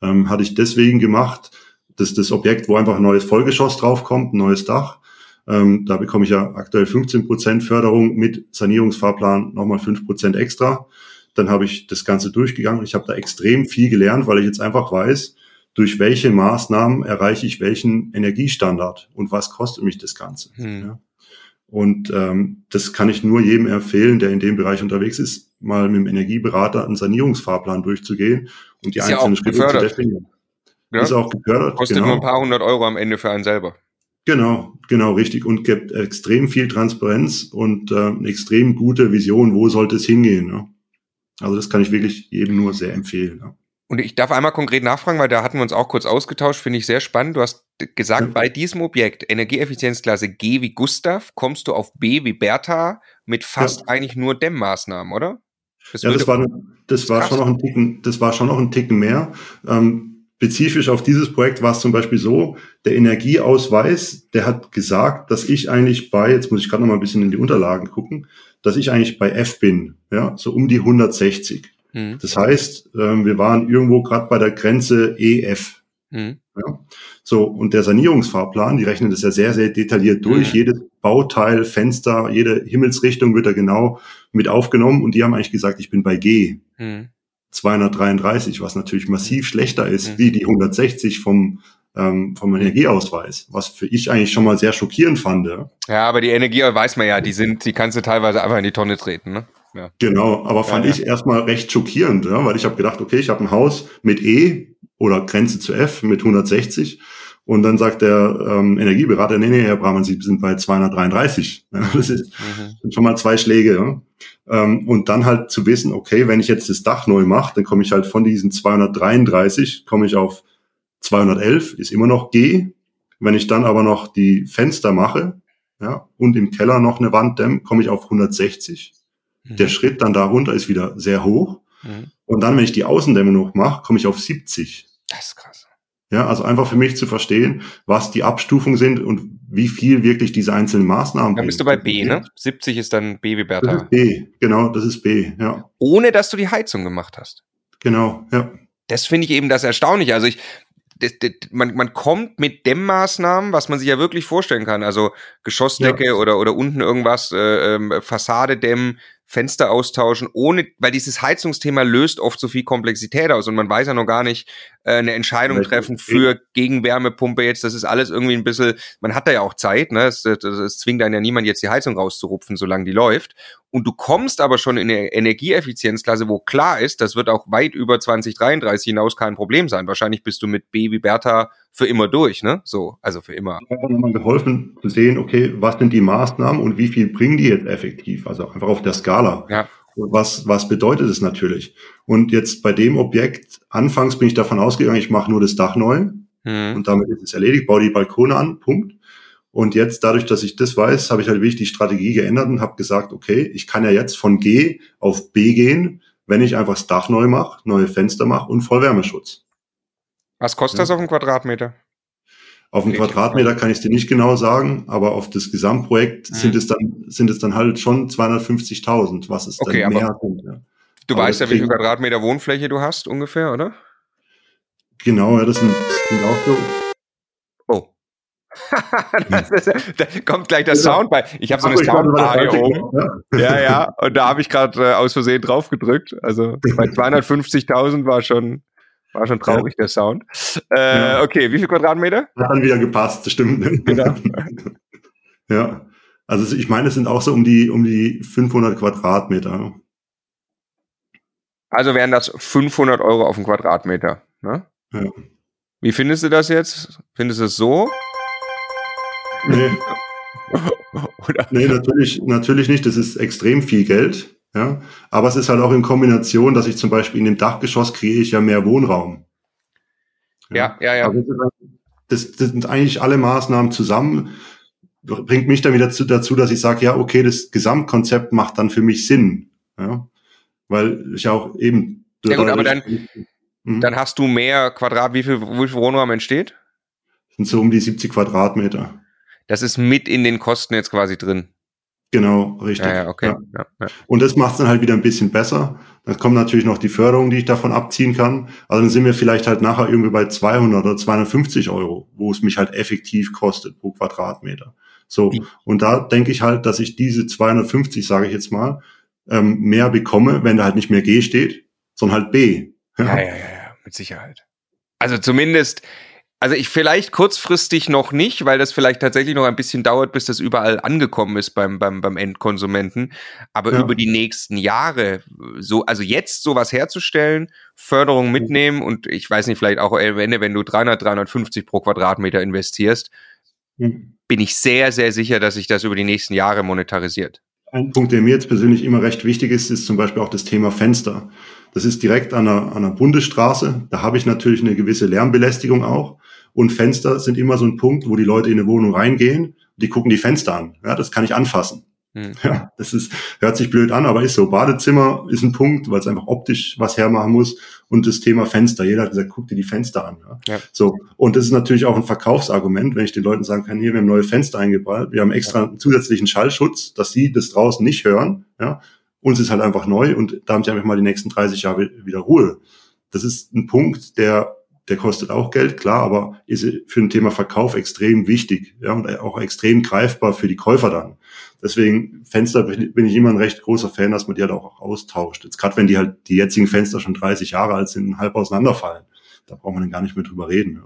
Ähm, hatte ich deswegen gemacht, dass das Objekt, wo einfach ein neues Vollgeschoss draufkommt, ein neues Dach, ähm, da bekomme ich ja aktuell 15 Prozent Förderung mit Sanierungsfahrplan nochmal 5 Prozent extra. Dann habe ich das Ganze durchgegangen. Ich habe da extrem viel gelernt, weil ich jetzt einfach weiß, durch welche Maßnahmen erreiche ich welchen Energiestandard und was kostet mich das Ganze. Hm. Ja. Und ähm, das kann ich nur jedem empfehlen, der in dem Bereich unterwegs ist, mal mit dem Energieberater einen Sanierungsfahrplan durchzugehen und die ist einzelnen ja Schritte zu definieren. Ja. Ist auch gefördert. Kostet genau. nur ein paar hundert Euro am Ende für einen selber. Genau, genau, richtig. Und gibt extrem viel Transparenz und äh, eine extrem gute Vision, wo sollte es hingehen. Ne? Also das kann ich wirklich jedem nur sehr empfehlen. Ne? Und ich darf einmal konkret nachfragen, weil da hatten wir uns auch kurz ausgetauscht, finde ich sehr spannend. Du hast gesagt, ja. bei diesem Objekt Energieeffizienzklasse G wie Gustav kommst du auf B wie Bertha mit fast ja. eigentlich nur Dämmmaßnahmen, oder? Das ja, das war, das war schon noch ein Ticken, das war schon noch ein Ticken mehr. Ähm, Spezifisch auf dieses Projekt war es zum Beispiel so, der Energieausweis, der hat gesagt, dass ich eigentlich bei, jetzt muss ich gerade noch mal ein bisschen in die Unterlagen gucken, dass ich eigentlich bei F bin, ja, so um die 160. Mhm. Das heißt, ähm, wir waren irgendwo gerade bei der Grenze EF. Mhm. Ja. So, und der Sanierungsfahrplan, die rechnen das ja sehr, sehr detailliert durch. Mhm. Jedes Bauteil, Fenster, jede Himmelsrichtung wird da genau mit aufgenommen und die haben eigentlich gesagt, ich bin bei G. Mhm. 233, was natürlich massiv schlechter ist mhm. wie die 160 vom ähm, vom Energieausweis, was für ich eigentlich schon mal sehr schockierend fand. Ja, aber die Energie weiß man ja, die sind, die kannst du teilweise einfach in die Tonne treten, ne? Ja. Genau, aber fand ja, ja. ich erstmal recht schockierend, ja, weil ich habe gedacht, okay, ich habe ein Haus mit E oder Grenze zu F mit 160 und dann sagt der ähm, Energieberater, nee, nee, Herr Brahmann, Sie sind bei 233. Ja, das ist, mhm. sind schon mal zwei Schläge. Ja. Ähm, und dann halt zu wissen, okay, wenn ich jetzt das Dach neu mache, dann komme ich halt von diesen 233, komme ich auf 211, ist immer noch G. Wenn ich dann aber noch die Fenster mache ja, und im Keller noch eine Wand dämme, komme ich auf 160. Mhm. Der Schritt dann darunter ist wieder sehr hoch. Mhm. Und dann, wenn ich die Außendämme noch mache, komme ich auf 70. Das ist krass. Ja, also einfach für mich zu verstehen, was die Abstufungen sind und wie viel wirklich diese einzelnen Maßnahmen. Dann bist du bei B, ne? 70 ist dann B wie Bertha. Das ist B, genau, das ist B, ja. Ohne dass du die Heizung gemacht hast. Genau, ja. Das finde ich eben das Erstaunliche. Also ich, das, das, man, man kommt mit Dämmmaßnahmen, was man sich ja wirklich vorstellen kann. Also Geschossdecke ja. oder, oder unten irgendwas, äh, äh, Fassade dämmen, Fenster austauschen, ohne, weil dieses Heizungsthema löst oft so viel Komplexität aus und man weiß ja noch gar nicht, äh, eine Entscheidung treffen für Gegenwärmepumpe jetzt, das ist alles irgendwie ein bisschen, man hat da ja auch Zeit, ne? Es, es zwingt einen ja niemand jetzt die Heizung rauszurupfen, solange die läuft. Und du kommst aber schon in eine Energieeffizienzklasse, wo klar ist, das wird auch weit über 2033 hinaus kein Problem sein. Wahrscheinlich bist du mit B wie Bertha für immer durch, ne? So, also für immer. Ich habe nochmal geholfen zu sehen, okay, was sind die Maßnahmen und wie viel bringen die jetzt effektiv? Also einfach auf der Skala. Ja. Was, was bedeutet es natürlich? Und jetzt bei dem Objekt, anfangs bin ich davon ausgegangen, ich mache nur das Dach neu mhm. und damit ist es erledigt, baue die Balkone an, Punkt. Und jetzt, dadurch, dass ich das weiß, habe ich halt wirklich die Strategie geändert und habe gesagt, okay, ich kann ja jetzt von G auf B gehen, wenn ich einfach das Dach neu mache, neue Fenster mache und Vollwärmeschutz. Was kostet ja. das auf einen Quadratmeter? Auf den Quadratmeter kann ich es dir nicht genau sagen, aber auf das Gesamtprojekt mhm. sind es dann sind es dann halt schon 250.000, was es okay, dann mehr sind. Ja. Du aber weißt ja, wie viel Quadratmeter Wohnfläche du hast ungefähr, oder? Genau, ja, das sind, sind auch so. Oh. ist, da kommt gleich der Sound bei. Ich habe so eine Soundbar hier oben. Ja, ja. Und da habe ich gerade äh, aus Versehen drauf gedrückt. Also bei 250.000 war schon war schon traurig, ja. der Sound. Äh, ja. Okay, wie viel Quadratmeter? Hat dann wieder gepasst, stimmt. Genau. ja. Also ich meine, es sind auch so um die, um die 500 Quadratmeter. Also wären das 500 Euro auf den Quadratmeter. Ne? Ja. Wie findest du das jetzt? Findest du es so? Nee. Oder? Nee, natürlich, natürlich nicht. Das ist extrem viel Geld. Ja, aber es ist halt auch in Kombination, dass ich zum Beispiel in dem Dachgeschoss kriege ich ja mehr Wohnraum. Ja, ja, ja. Also das, das, sind eigentlich alle Maßnahmen zusammen, bringt mich dann wieder dazu, dazu dass ich sage, ja, okay, das Gesamtkonzept macht dann für mich Sinn. Ja, weil ich auch eben. Ja gut, aber dann, mhm. dann hast du mehr Quadrat, wie viel, wie viel Wohnraum entsteht? Das sind so um die 70 Quadratmeter. Das ist mit in den Kosten jetzt quasi drin. Genau, richtig. Ja, ja, okay. Ja. Und das macht es dann halt wieder ein bisschen besser. Dann kommt natürlich noch die Förderung, die ich davon abziehen kann. Also dann sind wir vielleicht halt nachher irgendwie bei 200 oder 250 Euro, wo es mich halt effektiv kostet pro Quadratmeter. So. Und da denke ich halt, dass ich diese 250, sage ich jetzt mal, ähm, mehr bekomme, wenn da halt nicht mehr G steht, sondern halt B. Ja, ja, ja, ja, mit Sicherheit. Also zumindest, also ich vielleicht kurzfristig noch nicht, weil das vielleicht tatsächlich noch ein bisschen dauert, bis das überall angekommen ist beim, beim, beim Endkonsumenten. Aber ja. über die nächsten Jahre, so, also jetzt sowas herzustellen, Förderung mitnehmen und ich weiß nicht, vielleicht auch am Ende, wenn du 300, 350 pro Quadratmeter investierst, mhm. bin ich sehr, sehr sicher, dass sich das über die nächsten Jahre monetarisiert. Ein Punkt, der mir jetzt persönlich immer recht wichtig ist, ist zum Beispiel auch das Thema Fenster. Das ist direkt an einer, an einer Bundesstraße. Da habe ich natürlich eine gewisse Lärmbelästigung auch. Und Fenster sind immer so ein Punkt, wo die Leute in eine Wohnung reingehen, die gucken die Fenster an. Ja, das kann ich anfassen. Mhm. Ja, das ist, hört sich blöd an, aber ist so. Badezimmer ist ein Punkt, weil es einfach optisch was hermachen muss. Und das Thema Fenster. Jeder hat gesagt, guck dir die Fenster an. Ja. ja. So. Und das ist natürlich auch ein Verkaufsargument, wenn ich den Leuten sagen kann, hier, wir haben neue Fenster eingebaut. Wir haben extra einen zusätzlichen Schallschutz, dass sie das draußen nicht hören. Ja. Uns ist halt einfach neu und da haben sie einfach mal die nächsten 30 Jahre wieder Ruhe. Das ist ein Punkt, der der kostet auch Geld, klar, aber ist für ein Thema Verkauf extrem wichtig ja, und auch extrem greifbar für die Käufer dann. Deswegen Fenster bin ich immer ein recht großer Fan, dass man die halt auch austauscht. Jetzt gerade wenn die halt die jetzigen Fenster schon 30 Jahre alt sind und halb auseinanderfallen, da braucht man dann gar nicht mehr drüber reden.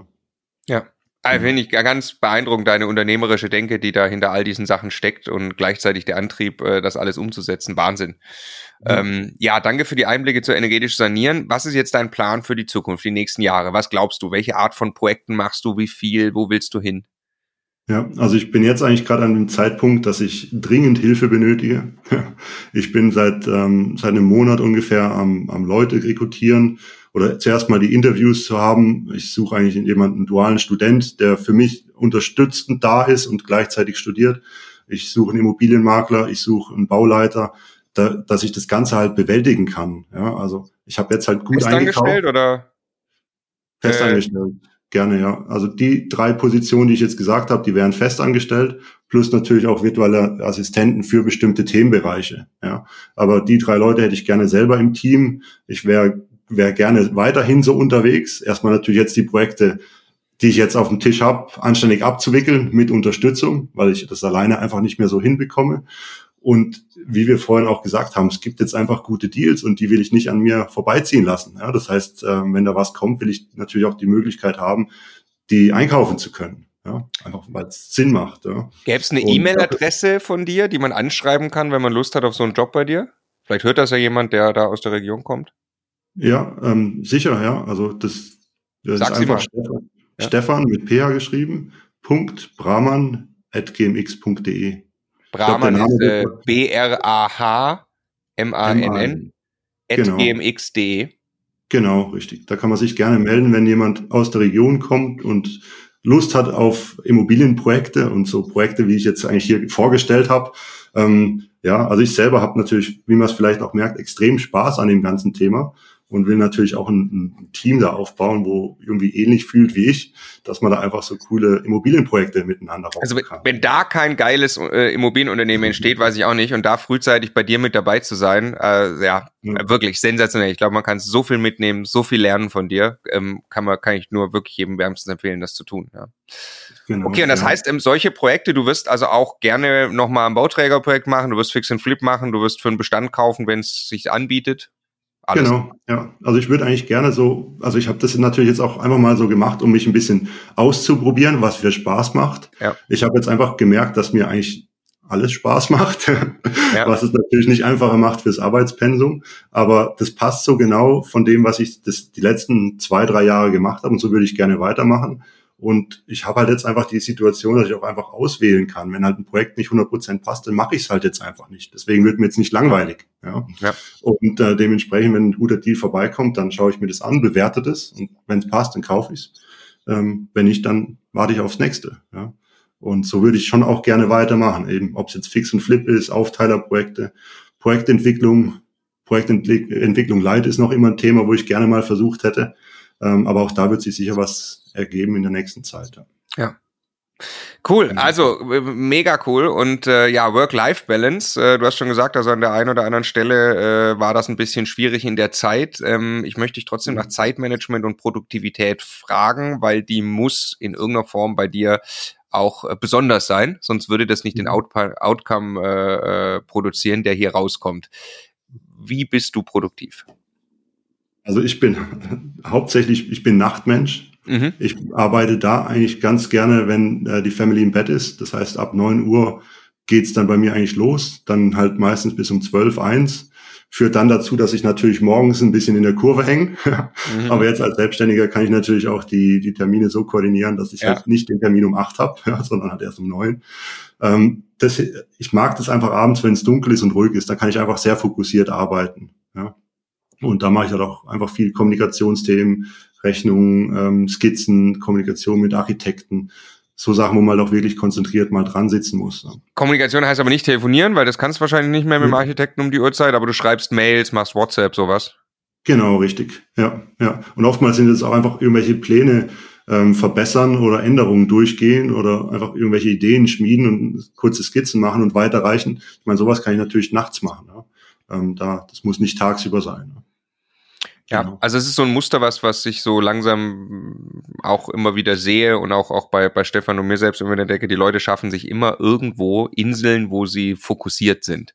Ja. ja. Also finde ich ganz beeindruckend, deine unternehmerische Denke, die da hinter all diesen Sachen steckt und gleichzeitig der Antrieb, äh, das alles umzusetzen. Wahnsinn. Ja. Ähm, ja, danke für die Einblicke zu energetisch sanieren. Was ist jetzt dein Plan für die Zukunft, die nächsten Jahre? Was glaubst du? Welche Art von Projekten machst du? Wie viel? Wo willst du hin? Ja, also ich bin jetzt eigentlich gerade an dem Zeitpunkt, dass ich dringend Hilfe benötige. Ich bin seit, ähm, seit einem Monat ungefähr am, am Leute rekrutieren oder zuerst mal die Interviews zu haben. Ich suche eigentlich jemanden, einen dualen Student, der für mich unterstützend da ist und gleichzeitig studiert. Ich suche einen Immobilienmakler, ich suche einen Bauleiter, da, dass ich das Ganze halt bewältigen kann. Ja, also ich habe jetzt halt gut Festangestellt oder? Festangestellt. Äh, Gerne, ja. Also die drei Positionen, die ich jetzt gesagt habe, die wären festangestellt, plus natürlich auch virtuelle Assistenten für bestimmte Themenbereiche. Ja. Aber die drei Leute hätte ich gerne selber im Team. Ich wäre wäre gerne weiterhin so unterwegs. Erstmal natürlich jetzt die Projekte, die ich jetzt auf dem Tisch habe, anständig abzuwickeln mit Unterstützung, weil ich das alleine einfach nicht mehr so hinbekomme. Und wie wir vorhin auch gesagt haben, es gibt jetzt einfach gute Deals und die will ich nicht an mir vorbeiziehen lassen. Ja, das heißt, ähm, wenn da was kommt, will ich natürlich auch die Möglichkeit haben, die einkaufen zu können. Ja, einfach weil es Sinn macht. Ja. Gäbe es eine E-Mail-Adresse von dir, die man anschreiben kann, wenn man Lust hat auf so einen Job bei dir? Vielleicht hört das ja jemand, der da aus der Region kommt. Ja, ähm, sicher, ja. Also das, das ist einfach Stefan, ja. Stefan mit PH geschrieben, Punkt Brahman at gmx.de. Brahman ist äh, B-R-A-H-M-A-N-N at genau. gmx.de. Genau, richtig. Da kann man sich gerne melden, wenn jemand aus der Region kommt und Lust hat auf Immobilienprojekte und so Projekte, wie ich jetzt eigentlich hier vorgestellt habe. Ähm, ja, also ich selber habe natürlich, wie man es vielleicht auch merkt, extrem Spaß an dem ganzen Thema und will natürlich auch ein, ein, Team da aufbauen, wo irgendwie ähnlich fühlt wie ich, dass man da einfach so coole Immobilienprojekte miteinander Also kann. wenn da kein geiles äh, Immobilienunternehmen entsteht, weiß ich auch nicht. Und da frühzeitig bei dir mit dabei zu sein, äh, ja, ja, wirklich sensationell. Ich glaube, man kann so viel mitnehmen, so viel lernen von dir. Ähm, kann man, kann ich nur wirklich jedem wärmstens empfehlen, das zu tun. Ja. Genau, okay, und das ja. heißt, ähm, solche Projekte, du wirst also auch gerne nochmal ein Bauträgerprojekt machen, du wirst Fix and Flip machen, du wirst für einen Bestand kaufen, wenn es sich anbietet. Alles. Genau, ja. Also ich würde eigentlich gerne so, also ich habe das natürlich jetzt auch einfach mal so gemacht, um mich ein bisschen auszuprobieren, was für Spaß macht. Ja. Ich habe jetzt einfach gemerkt, dass mir eigentlich alles Spaß macht, ja. was es natürlich nicht einfacher macht fürs Arbeitspensum, aber das passt so genau von dem, was ich das, die letzten zwei, drei Jahre gemacht habe und so würde ich gerne weitermachen. Und ich habe halt jetzt einfach die Situation, dass ich auch einfach auswählen kann. Wenn halt ein Projekt nicht 100% passt, dann mache ich es halt jetzt einfach nicht. Deswegen wird mir jetzt nicht langweilig. Ja? ja. Und äh, dementsprechend, wenn ein guter Deal vorbeikommt, dann schaue ich mir das an, bewerte das und wenn es passt, dann kaufe ich es. Ähm, wenn nicht, dann warte ich aufs nächste. Ja? Und so würde ich schon auch gerne weitermachen, eben ob es jetzt Fix und Flip ist, Aufteilerprojekte, Projektentwicklung, Projektentwicklung Light ist noch immer ein Thema, wo ich gerne mal versucht hätte. Ähm, aber auch da wird sich sicher was ergeben in der nächsten Zeit. Ja. Cool, genau. also äh, mega cool und äh, ja, Work-Life-Balance. Äh, du hast schon gesagt, also an der einen oder anderen Stelle äh, war das ein bisschen schwierig in der Zeit. Ähm, ich möchte dich trotzdem nach mhm. Zeitmanagement und Produktivität fragen, weil die muss in irgendeiner Form bei dir auch äh, besonders sein, sonst würde das nicht den mhm. Out Outcome äh, äh, produzieren, der hier rauskommt. Wie bist du produktiv? Also ich bin hauptsächlich, ich bin Nachtmensch. Mhm. Ich arbeite da eigentlich ganz gerne, wenn äh, die Family im Bett ist. Das heißt, ab neun Uhr geht's dann bei mir eigentlich los. Dann halt meistens bis um zwölf, eins. Führt dann dazu, dass ich natürlich morgens ein bisschen in der Kurve hänge. mhm. Aber jetzt als Selbstständiger kann ich natürlich auch die, die Termine so koordinieren, dass ich ja. halt nicht den Termin um acht habe, ja, sondern halt erst um neun. Ähm, das, ich mag das einfach abends, wenn es dunkel ist und ruhig ist. Da kann ich einfach sehr fokussiert arbeiten. Ja. Und da mache ich halt auch einfach viel Kommunikationsthemen, Rechnungen, ähm, Skizzen, Kommunikation mit Architekten. So Sachen, wo man halt auch wirklich konzentriert mal dran sitzen muss. Ne? Kommunikation heißt aber nicht telefonieren, weil das kannst du wahrscheinlich nicht mehr mit dem Architekten um die Uhrzeit, aber du schreibst Mails, machst WhatsApp, sowas. Genau, richtig. Ja, ja. Und oftmals sind es auch einfach irgendwelche Pläne ähm, verbessern oder Änderungen durchgehen oder einfach irgendwelche Ideen schmieden und kurze Skizzen machen und weiterreichen. Ich meine, sowas kann ich natürlich nachts machen. Ja? Ähm, da, das muss nicht tagsüber sein. Ja? Ja, genau. also es ist so ein Muster, was, was ich so langsam auch immer wieder sehe und auch, auch bei, bei Stefan und mir selbst immer entdecke, die Leute schaffen sich immer irgendwo Inseln, wo sie fokussiert sind.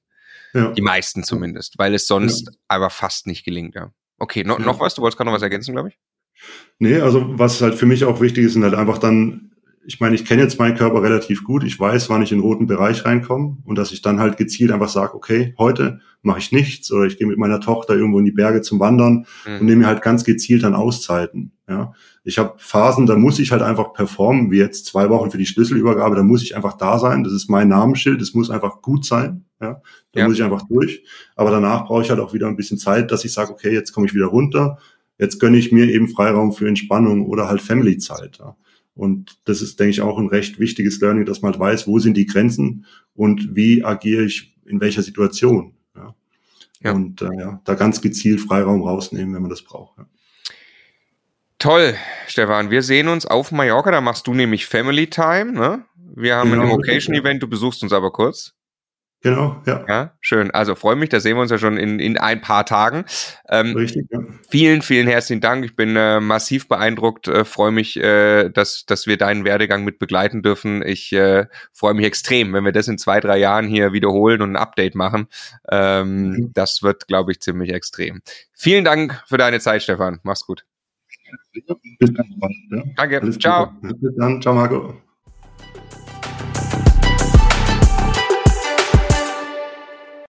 Ja. Die meisten zumindest, weil es sonst ja. aber fast nicht gelingt, ja. Okay, no, noch was? Du wolltest gerade noch was ergänzen, glaube ich? Nee, also was halt für mich auch wichtig ist, sind halt einfach dann ich meine, ich kenne jetzt meinen Körper relativ gut. Ich weiß, wann ich in den roten Bereich reinkomme und dass ich dann halt gezielt einfach sage, okay, heute mache ich nichts oder ich gehe mit meiner Tochter irgendwo in die Berge zum Wandern mhm. und nehme mir halt ganz gezielt dann Auszeiten. Ja, ich habe Phasen, da muss ich halt einfach performen, wie jetzt zwei Wochen für die Schlüsselübergabe. Da muss ich einfach da sein. Das ist mein Namensschild. Das muss einfach gut sein. Ja, da ja. muss ich einfach durch. Aber danach brauche ich halt auch wieder ein bisschen Zeit, dass ich sage, okay, jetzt komme ich wieder runter. Jetzt gönne ich mir eben Freiraum für Entspannung oder halt Family-Zeit. Ja. Und das ist, denke ich, auch ein recht wichtiges Learning, dass man halt weiß, wo sind die Grenzen und wie agiere ich in welcher Situation. Ja. ja. Und äh, ja, da ganz gezielt Freiraum rausnehmen, wenn man das braucht. Ja. Toll, Stefan. Wir sehen uns auf Mallorca. Da machst du nämlich Family Time. Ne? Wir haben genau, ein Immocation-Event. Du besuchst uns aber kurz. Genau, ja. Ja, schön. Also freue mich, da sehen wir uns ja schon in, in ein paar Tagen. Ähm, Richtig, ja. Vielen, vielen herzlichen Dank. Ich bin äh, massiv beeindruckt, äh, freue mich, äh, dass, dass wir deinen Werdegang mit begleiten dürfen. Ich äh, freue mich extrem, wenn wir das in zwei, drei Jahren hier wiederholen und ein Update machen. Ähm, mhm. Das wird, glaube ich, ziemlich extrem. Vielen Dank für deine Zeit, Stefan. Mach's gut. Bis dann. Ja. Danke. Alles Ciao. Bis dann. Ciao, Marco.